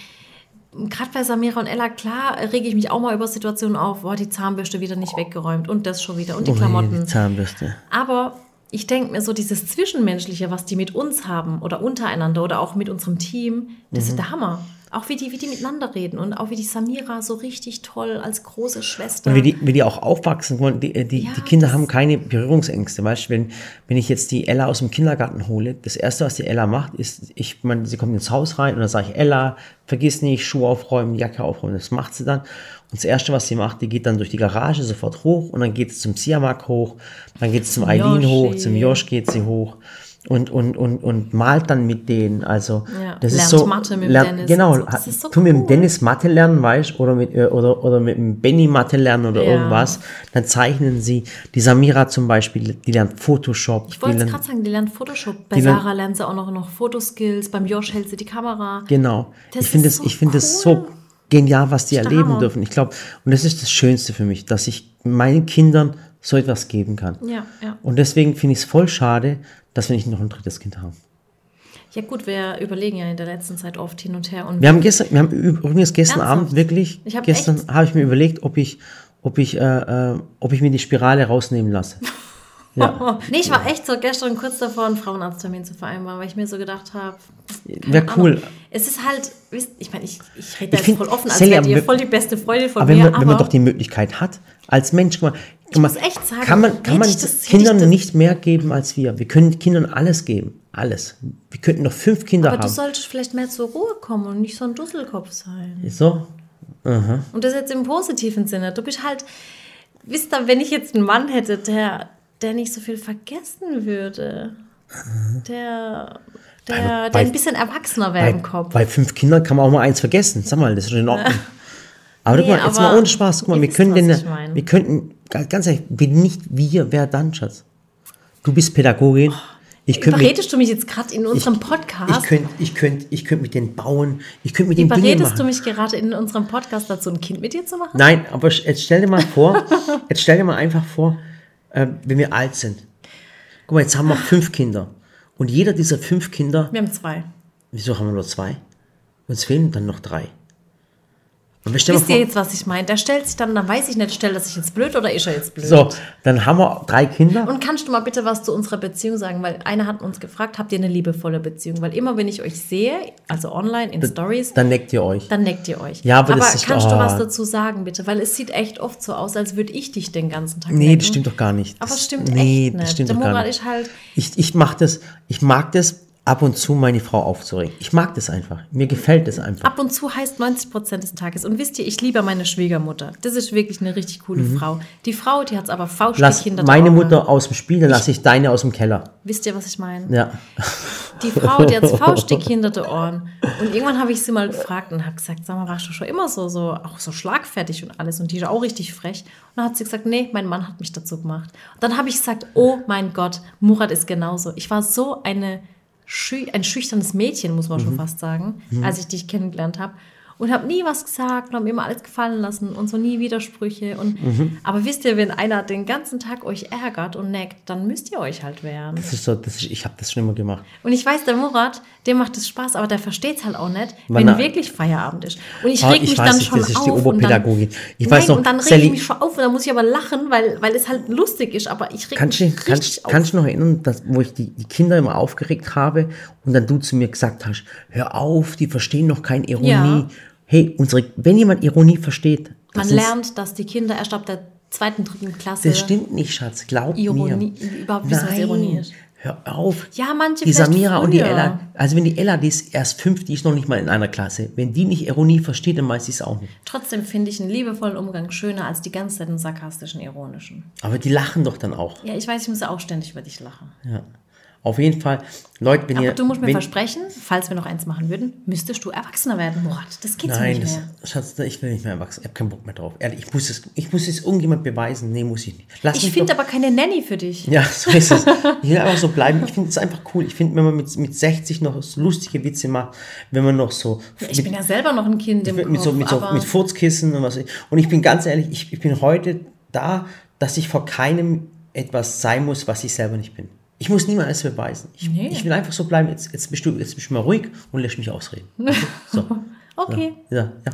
gerade bei Samira und Ella, klar, rege ich mich auch mal über Situationen auf, boah, die Zahnbürste wieder nicht weggeräumt und das schon wieder und die Oh, Klamotten. Die Zahnbürste. Aber ich denke mir so, dieses Zwischenmenschliche, was die mit uns haben oder untereinander oder auch mit unserem Team, das Mhm. ist der Hammer. Auch wie die, wie die miteinander reden und auch wie die Samira so richtig toll als große Schwester. Und wie die, wie die auch aufwachsen. Mal, Die, die, Ja, die Kinder haben keine Berührungsängste. Weißt du, wenn, wenn ich jetzt die Ella aus dem Kindergarten hole, das erste, was die Ella macht, ist, ich meine, sie kommt ins Haus rein und dann sage ich, Ella, vergiss nicht, Schuhe aufräumen, Jacke aufräumen. Das macht sie dann. Und das erste, was sie macht, die geht dann durch die Garage sofort hoch und dann geht es zum Siamak hoch, dann geht es zum Eileen hoch, zum Josh geht sie hoch. Und, und, und, und malt dann mit denen. Also, Ja, das ist lernt so. Mathe mit dem lernt- Dennis Genau, so. Ist so tu mit dem cool. Dennis Mathe lernen, weißt du, oder mit, äh, oder, oder mit dem Benny Mathe lernen oder Ja. irgendwas. Dann zeichnen sie. Die Samira zum Beispiel, die lernt Photoshop. ich wollte gerade sagen, die lernt Photoshop. Bei Die lernt- Sarah lernt sie auch noch, noch Fotoskills. Beim Josh hält sie die Kamera. Genau. Das ich finde ist es so ich finde es cool. so genial, was die ist der erleben dürfen. Ich glaube, und das ist das Schönste für mich, dass ich meinen Kindern so etwas geben kann. Ja, ja. Und deswegen finde ich es voll schade, dass wir nicht noch ein drittes Kind haben. Ja gut, wir überlegen ja in der letzten Zeit oft hin und her. Und Wir haben gestern, wir haben übrigens gestern Ernsthaft? Abend wirklich, Ich hab gestern habe ich mir überlegt, ob ich, ob ich, äh, äh, ob ich mir die Spirale rausnehmen lasse. Ja, nee, ich war echt so gestern kurz davor, einen Frauenarzttermin zu vereinbaren, weil ich mir so gedacht habe, wäre cool. Es ist halt, ich meine, ich, ich rede da jetzt voll offen, als aber ihr wir- voll die beste Freundin von Aber wenn mir, man, aber wenn man doch die Möglichkeit hat, als Mensch, guck mal, guck mal, sagen, kann man, kann man das- Kindern nicht mehr geben als wir. Wir können Kindern alles geben. Alles. Wir könnten noch fünf Kinder aber du haben. solltest vielleicht mehr zur Ruhe kommen und nicht so ein Dusselkopf sein. So? Und das jetzt im positiven Sinne. Du bist halt, wisst ihr, wenn ich jetzt einen Mann hätte, der, der nicht so viel vergessen würde, der, der, Bei- der ein bisschen erwachsener wäre im Kopf. bei fünf Kindern kann man auch mal eins vergessen. Sag mal, das ist schon in Ordnung. Aber guck Nee, mal, jetzt mal ohne Spaß. Guck mal, wir können denn, ich wir könnten, ganz ehrlich, wenn nicht wir, wer dann, Schatz? Du bist Pädagogin. Ich könnte mit, Überredest du mich jetzt gerade in unserem Podcast? ich könnte, ich könnte, ich könnte mit denen bauen. Ich könnte mit den Dinge Überredest machen. du mich gerade in unserem Podcast dazu, ein Kind mit dir zu machen? Nein, aber jetzt stell dir mal vor, jetzt stell dir mal einfach vor, äh, wenn wir alt sind. Guck mal, jetzt haben wir fünf Kinder. Und jeder dieser fünf Kinder, Wir haben zwei. wieso haben wir nur zwei? Uns fehlen dann noch drei. Wisst mal ihr vor, jetzt, was ich meine? Der stellt sich dann, dann weiß ich nicht, stellt er sich jetzt blöd oder ist er jetzt blöd? so, dann haben wir drei Kinder. Und kannst du mal bitte was zu unserer Beziehung sagen? Weil einer hat uns gefragt, habt ihr eine liebevolle Beziehung? Weil immer, wenn ich euch sehe, also online in Stories, Dann neckt ihr euch. dann neckt ihr euch. Ja, aber das ist- kannst du oh. was dazu sagen, bitte? Weil es sieht echt oft so aus, als würde ich dich den ganzen Tag Nee, necken. das stimmt doch gar nicht. Aber Das- es stimmt nee, echt nicht. das stimmt Der doch gar Moral nicht. ist halt, Ich, ich mach das, ich mag das, ab und zu meine Frau aufzuregen. Ich mag das einfach. Mir gefällt das einfach. Ab und zu heißt 90 Prozent des Tages. Und wisst ihr, ich liebe meine Schwiegermutter. Das ist wirklich eine richtig coole Frau. Die Frau, die hat es aber Lass faustdick hinter der meine. Mutter aus dem Spiel, dann lasse ich deine aus dem Keller. Wisst ihr, was ich meine? Ja. Die Frau, die hat das faustdick hinter den Ohren. Und irgendwann habe ich sie mal gefragt und habe gesagt, sag mal, warst du schon immer so, so, auch so schlagfertig und alles? Und die ist auch richtig frech. Und dann hat sie gesagt, nee, mein Mann hat mich dazu gemacht. Und dann habe ich gesagt, oh mein Gott, Murat ist genauso. Ich war so eine, schü ein schüchternes Mädchen, muss man schon fast sagen, als ich dich kennengelernt habe. Und habe nie was gesagt und habe immer alles gefallen lassen und so nie Widersprüche. Und, Aber wisst ihr, wenn einer den ganzen Tag euch ärgert und neckt, dann müsst ihr euch halt wehren. Das ist so, das ist, ich habe das schon immer gemacht. Und ich weiß, der Murat, dem macht es Spaß, aber der versteht es halt auch nicht, Wann wenn er- wirklich Feierabend ist. Und ich Ah, reg ich mich weiß dann nicht, schon das ist auf. die und Oberpädagogin. Dann, Ich nein, weiß noch, und dann reg Sally- ich mich schon auf und dann muss ich aber lachen, weil, weil es halt lustig ist. Aber ich reg Kannst du mich richtig kannst, auf. kannst du noch erinnern, dass, wo ich die, die Kinder immer aufgeregt habe und dann du zu mir gesagt hast, hör auf, die verstehen noch keine Ironie. Ja. Hey, unsere, wenn jemand Ironie versteht, Man ist- lernt, dass die Kinder erst ab der zweiten, dritten Klasse. Das stimmt nicht, Schatz, glaub Ironie- mir. überhaupt wissen, was Ironie ist. Hör auf. Ja, manche Die Samira und die früher. Ella, also wenn die Ella, die ist erst fünf, die ist noch nicht mal in einer Klasse. Wenn die nicht Ironie versteht, dann weiß sie es auch nicht. Trotzdem finde ich einen liebevollen Umgang schöner als die ganze Zeit einen sarkastischen, ironischen. Aber die lachen doch dann auch. Ja, ich weiß, ich muss auch ständig über dich lachen. Ja. Auf jeden Fall, Leute, wenn Aber ihr. du musst mir wenn, versprechen, falls wir noch eins machen würden, müsstest du erwachsener werden, Murat. Das geht so nicht das, mehr. Schatz, ich will nicht mehr erwachsen. Ich habe keinen Bock mehr drauf. Ehrlich, ich muss es, ich muss es irgendjemand beweisen. Nee, muss ich nicht. Lass Ich finde aber keine Nanny für dich. Ja, so ist es. Ich will einfach so bleiben. Ich finde es einfach cool. Ich finde, wenn man mit, mit 60 noch so lustige Witze macht, wenn man noch so. Ich bin ja selber noch ein Kind im mit, Kopf, mit, so, mit, so, mit Furzkissen und was. Und ich bin ganz ehrlich, ich, ich bin heute da, dass ich vor keinem etwas sein muss, was ich selber nicht bin. Ich muss niemand alles beweisen. Ich, Nee. ich will einfach so bleiben. Jetzt, jetzt, bist du, jetzt bist du mal ruhig und lässt mich ausreden. So. okay. Ja, ja.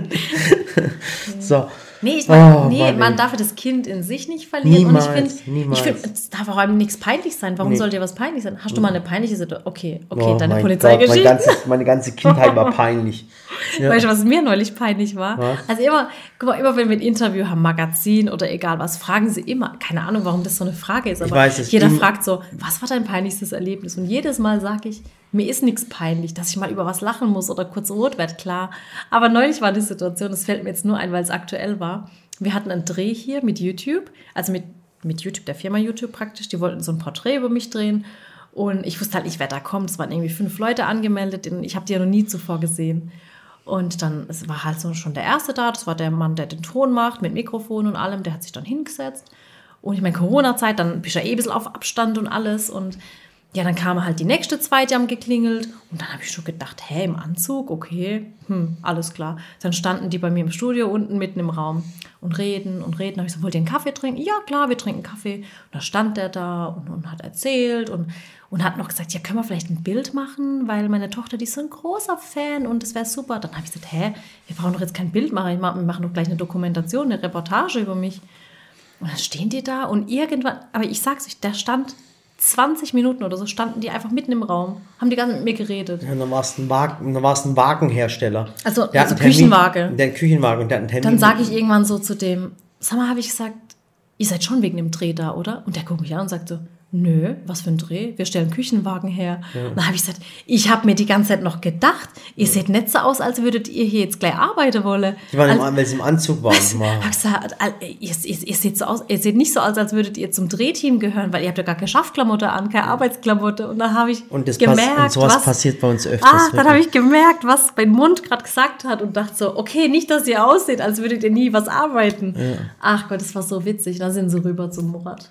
so. Nee, ich mein, Oh, nee Mann, man ey. darf das Kind in sich nicht verlieren. Niemals, und ich finde, ich find, es darf auch einem nichts peinlich sein. Warum Nee. sollte dir was peinlich sein? Hast du mal eine peinliche Situation? Okay, okay, Oh deine Polizeigeschichte. Gott, mein ganzes, meine ganze Kindheit war peinlich. Ja. Weißt du, was mir neulich peinlich war? Was? Also immer, guck mal, immer wenn wir ein Interview haben, Magazin oder egal was, fragen sie immer, keine Ahnung, warum das so eine Frage ist, aber weiß es, jeder fragt so, was war dein peinlichstes Erlebnis? Und jedes Mal sage ich, mir ist nichts peinlich, dass ich mal über was lachen muss oder kurz rot werde, klar. Aber neulich war die Situation, das fällt mir jetzt nur ein, weil es aktuell war. Wir hatten einen Dreh hier mit YouTube, also mit, mit YouTube, der Firma YouTube praktisch. Die wollten so ein Porträt über mich drehen. Und ich wusste halt nicht, wer da kommt. Es waren irgendwie fünf Leute angemeldet. und Ich habe die ja noch nie zuvor gesehen. Und dann war halt so schon der Erste da. Das war der Mann, der den Ton macht, mit Mikrofon und allem. Der hat sich dann hingesetzt. Und ich meine, Corona-Zeit, dann bist du ja eh ein bisschen auf Abstand und alles. Und ja, dann kam halt die nächste zwei, die haben geklingelt. Und dann habe ich schon gedacht, hä, im Anzug, okay, hm, alles klar. Dann standen die bei mir im Studio unten mitten im Raum und reden und reden. Da habe ich gesagt, wollt ihr einen Kaffee trinken? Ja, klar, wir trinken Kaffee. Und da stand der da und, und hat erzählt und, und hat noch gesagt, ja, können wir vielleicht ein Bild machen, weil meine Tochter, die ist so ein großer Fan und das wäre super. Dann habe ich gesagt, hä, wir brauchen doch jetzt kein Bild machen, wir machen doch gleich eine Dokumentation, eine Reportage über mich. Und dann stehen die da und irgendwann, aber ich sag's euch, der stand 20 Minuten oder so, standen die einfach mitten im Raum, haben die ganze mit mir geredet. Ja, dann war es ein, Wagen, dann war's ein Wagenhersteller. Also- Der also einen Termin- Küchenwaage. Der Küchenwagen, der hat einen Termin. Dann sage ich irgendwann so zu dem, sag mal, habe ich gesagt, ihr seid schon wegen dem Dreh da, oder? Und der guckt mich an und sagt so, nö, was für ein Dreh? Wir stellen Küchenwagen her. Und dann habe ich gesagt, ich habe mir die ganze Zeit noch gedacht, ihr seht nicht so aus, als würdet ihr hier jetzt gleich arbeiten wollen. Die waren im, Als- weil sie im Anzug waren. hab gesagt, Al- ihr, ihr, ihr, seht so aus, ihr seht nicht so aus, als würdet ihr zum Drehteam gehören, weil ihr habt ja gar keine Schaffklamotte an, keine Arbeitsklamotte. Und dann habe ich Und, das gemerkt, und sowas was, passiert bei uns öfters. Ah, dann habe ich gemerkt, was mein Mund gerade gesagt hat und dachte so, okay, nicht, dass ihr aussieht, als würdet ihr nie was arbeiten. Ach Gott, das war so witzig. Da sind sie rüber zum Murat.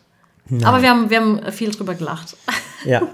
Aber wir haben, wir haben viel drüber gelacht. Ja.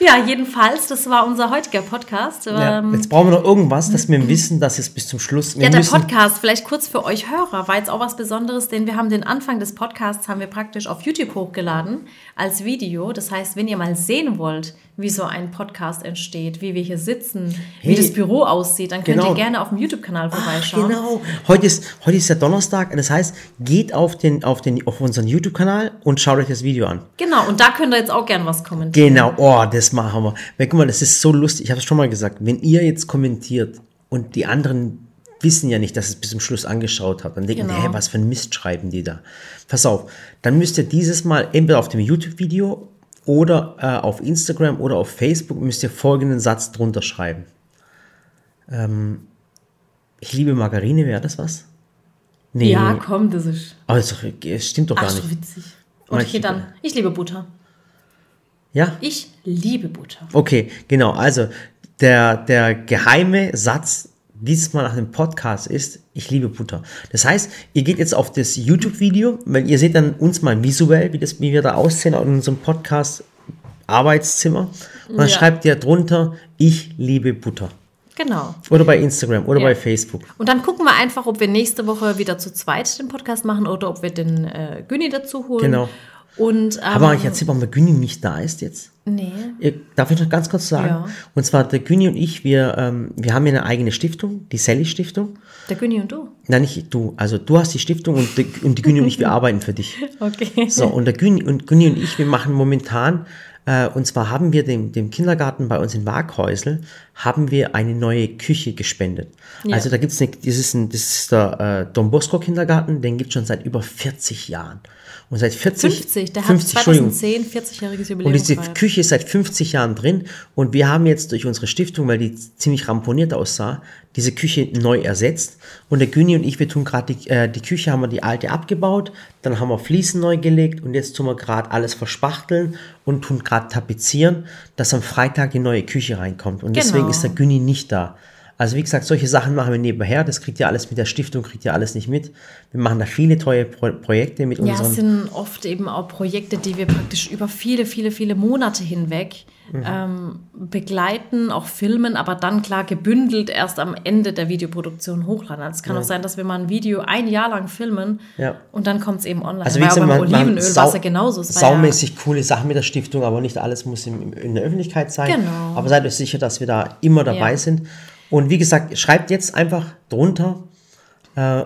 Ja, jedenfalls, das war unser heutiger Podcast. ja. Ähm, Jetzt brauchen wir noch irgendwas, dass wir wissen, dass es bis zum Schluss. Ja, der Podcast, vielleicht kurz für euch Hörer, war jetzt auch was Besonderes, denn wir haben den Anfang des Podcasts haben wir praktisch auf YouTube hochgeladen als Video. Das heißt, wenn ihr mal sehen wollt, wie so ein Podcast entsteht, wie wir hier sitzen, wie Hey. das Büro aussieht, dann könnt Genau. ihr gerne auf dem YouTube-Kanal Ach, vorbeischauen. genau. Heute ist, heute ist ja Donnerstag. Das heißt, geht auf, den, auf, den, auf unseren YouTube-Kanal und schaut euch das Video an. Genau, und da könnt ihr jetzt auch gerne was kommentieren. Genau, oh, das machen wir. Weil, guck mal, das ist so lustig. Ich habe es schon mal gesagt. Wenn ihr jetzt kommentiert und die anderen wissen ja nicht, dass es bis zum Schluss angeschaut habt, dann denken Genau. hä, was für ein Mist schreiben die da. Pass auf, dann müsst ihr dieses Mal entweder auf dem YouTube-Video oder äh, auf Instagram oder auf Facebook müsst ihr folgenden Satz drunter schreiben. Ähm, ich liebe Margarine, wäre das was? Nee. Ja, komm, das ist. Aber es stimmt doch Ach, gar so nicht. witzig. Aber Okay, ich- dann. Ich liebe Butter. Ja? Ich liebe Butter. Okay, genau. Also der, der geheime Satz dieses Mal nach dem Podcast ist, ich liebe Butter. Das heißt, ihr geht jetzt auf das YouTube-Video, weil ihr seht dann uns mal visuell, wie, das, wie wir da aussehen in unserem Podcast Arbeitszimmer. Und dann Ja. schreibt ihr drunter, ich liebe Butter. Genau. Oder bei Instagram oder Ja. bei Facebook. Und dann gucken wir einfach, ob wir nächste Woche wieder zu zweit den Podcast machen oder ob wir den äh, Günni dazu holen. Genau. Und, ähm, Aber ich erzähle, warum der Günni nicht da ist jetzt. Nee. Darf ich noch ganz kurz sagen? Ja. Und zwar der Günni und ich, wir, ähm, wir haben ja eine eigene Stiftung, die Sally Stiftung. Der Günni und du. Nein, nicht du. Also du hast die Stiftung und die, und die Günni und ich, wir arbeiten für dich. Okay. So, und der Günni und, Günni und ich, wir machen momentan, äh, und zwar haben wir dem, dem Kindergarten bei uns in Waghäusel, haben wir eine neue Küche gespendet. Ja. Also da gibt's eine, das ist, ein, das ist der äh, Don Bosco Kindergarten, den gibt's schon seit über 40 Jahren. Und seit 40, 50. Der 50, hat Entschuldigung. 2010 40-jähriges Jubiläum Und diese gefeiert. Küche ist seit 50 Jahren drin und wir haben jetzt durch unsere Stiftung, weil die ziemlich ramponiert aussah, diese Küche neu ersetzt. Und der Güni und ich, wir tun gerade die, äh, die Küche, haben wir die alte abgebaut, dann haben wir Fliesen neu gelegt und jetzt tun wir gerade alles verspachteln und tun gerade tapezieren, dass am Freitag die neue Küche reinkommt. Und deswegen Genau. ist der Güni nicht da. Also wie gesagt, solche Sachen machen wir nebenher. Das kriegt ihr alles mit der Stiftung, kriegt ihr alles nicht mit. Wir machen da viele tolle Pro Projekte mit Ja, unseren. es sind oft eben auch Projekte, die wir praktisch über viele, viele, viele Monate hinweg Mhm. ähm, begleiten, auch filmen, aber dann klar gebündelt erst am Ende der Videoproduktion hochladen. Also es kann auch sein, dass wir mal ein Video ein Jahr lang filmen Ja. und dann kommt es eben online. Also wie gesagt, beim Olivenöl war es ja genauso. Es ja- saumäßig coole Sachen mit der Stiftung, aber nicht alles muss im, in der Öffentlichkeit sein. Genau. Aber seid euch sicher, dass wir da immer dabei Ja. sind. Und wie gesagt, schreibt jetzt einfach drunter, äh,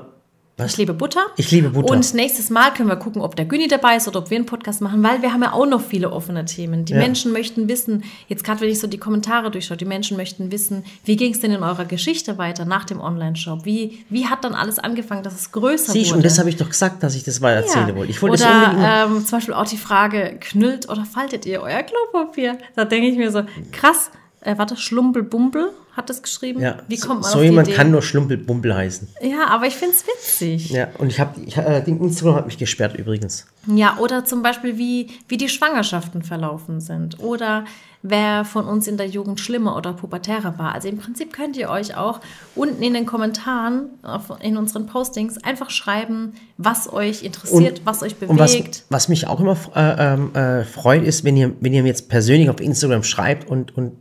Ich liebe Butter. Ich liebe Butter. Und nächstes Mal können wir gucken, ob der Günni dabei ist oder ob wir einen Podcast machen, weil wir haben ja auch noch viele offene Themen. Die Ja. Menschen möchten wissen, jetzt gerade wenn ich so die Kommentare durchschaue, die Menschen möchten wissen, wie ging es denn in eurer Geschichte weiter nach dem Online-Shop? Wie, wie hat dann alles angefangen, dass es größer siehst, wurde? und das habe ich doch gesagt, dass ich das mal erzählen ja. wollte. Ich wollte oder ähm, zum Beispiel auch die Frage, knüllt oder faltet ihr euer Klopapier? Da denke ich mir so, krass, äh, warte, Schlumpelbumpel hat das geschrieben. ja, Wie kommt man so auf jemand Idee? kann nur Schlumpelbumpel heißen. Ja, aber ich finde es witzig. Ja, und ich habe, ich, äh, Instagram hat mich gesperrt übrigens. Ja, oder zum Beispiel, wie, wie die Schwangerschaften verlaufen sind. Oder wer von uns in der Jugend schlimmer oder pubertärer war. Also im Prinzip könnt ihr euch auch unten in den Kommentaren auf, in unseren Postings einfach schreiben, was euch interessiert, was euch bewegt. Und was, was mich auch immer äh, ähm, äh, freut, ist, wenn ihr, wenn ihr mir jetzt persönlich auf Instagram schreibt und, und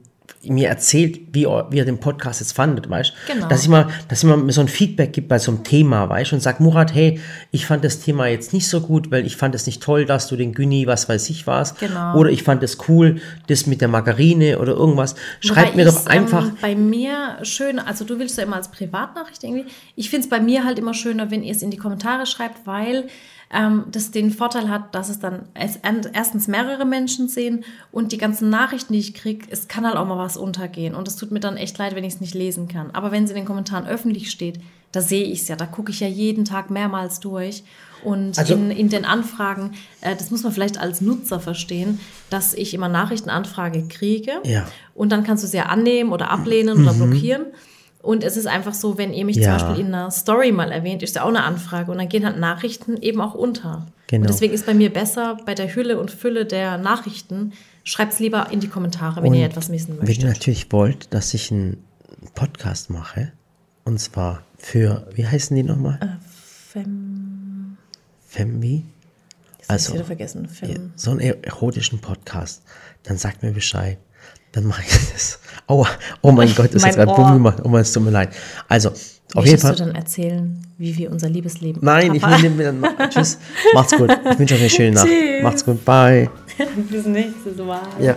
mir erzählt, wie, ihr- wie ihr den Podcast jetzt fandet, weißt Genau. Dass ich mal, dass ich mal mir so ein Feedback gibt bei so einem Thema, weißt und sagt, Murat, hey, ich fand das Thema jetzt nicht so gut, weil ich fand es nicht toll, dass du den Günni, was weiß ich was. Genau. Oder ich fand es cool, das mit der Margarine oder irgendwas. Wobei Schreibt mir doch ich's, einfach. Ähm, bei mir schön, also du willst ja immer als Privatnachricht irgendwie. Ich finde es bei mir halt immer schöner, wenn ihr es in die Kommentare schreibt, weil ähm, das den Vorteil hat, dass es dann erstens mehrere Menschen sehen und die ganzen Nachrichten, die ich kriege, es kann halt auch mal was untergehen. Und es tut mir dann echt leid, wenn ich es nicht lesen kann. Aber wenn es in den Kommentaren öffentlich steht, da sehe ich es ja, da gucke ich ja jeden Tag mehrmals durch. Und Also- in, in den Anfragen, äh, das muss man vielleicht als Nutzer verstehen, dass ich immer Nachrichtenanfrage kriege. Ja. Und dann kannst du sie ja annehmen oder ablehnen oder blockieren. Und es ist einfach so, wenn ihr mich Ja. zum Beispiel in einer Story mal erwähnt, ist ja auch eine Anfrage. Und dann gehen halt Nachrichten eben auch unter. Genau. Und deswegen ist bei mir besser, bei der Hülle und Fülle der Nachrichten, schreibt es lieber in die Kommentare, wenn ihr etwas wissen Wenn möchtet. ihr natürlich wollt, dass ich einen Podcast mache, und zwar für, wie heißen die nochmal? Fem, Fembi? also, Also, wieder vergessen. Fem, so einen erotischen Podcast, dann sagt mir Bescheid. Dann mache ich das. Oh, oh mein Gott, das Mein hat gerade. Bumm gemacht. Oh mein, es tut mir leid. Also, auf jeden Möchtest Fall. du dann erzählen, wie wir unser Liebesleben Nein, ich will den wieder. ma- Tschüss. Macht's gut. Ich wünsche euch eine schöne Nacht. Macht's gut. Bye. Bis nächstes Mal. Ja.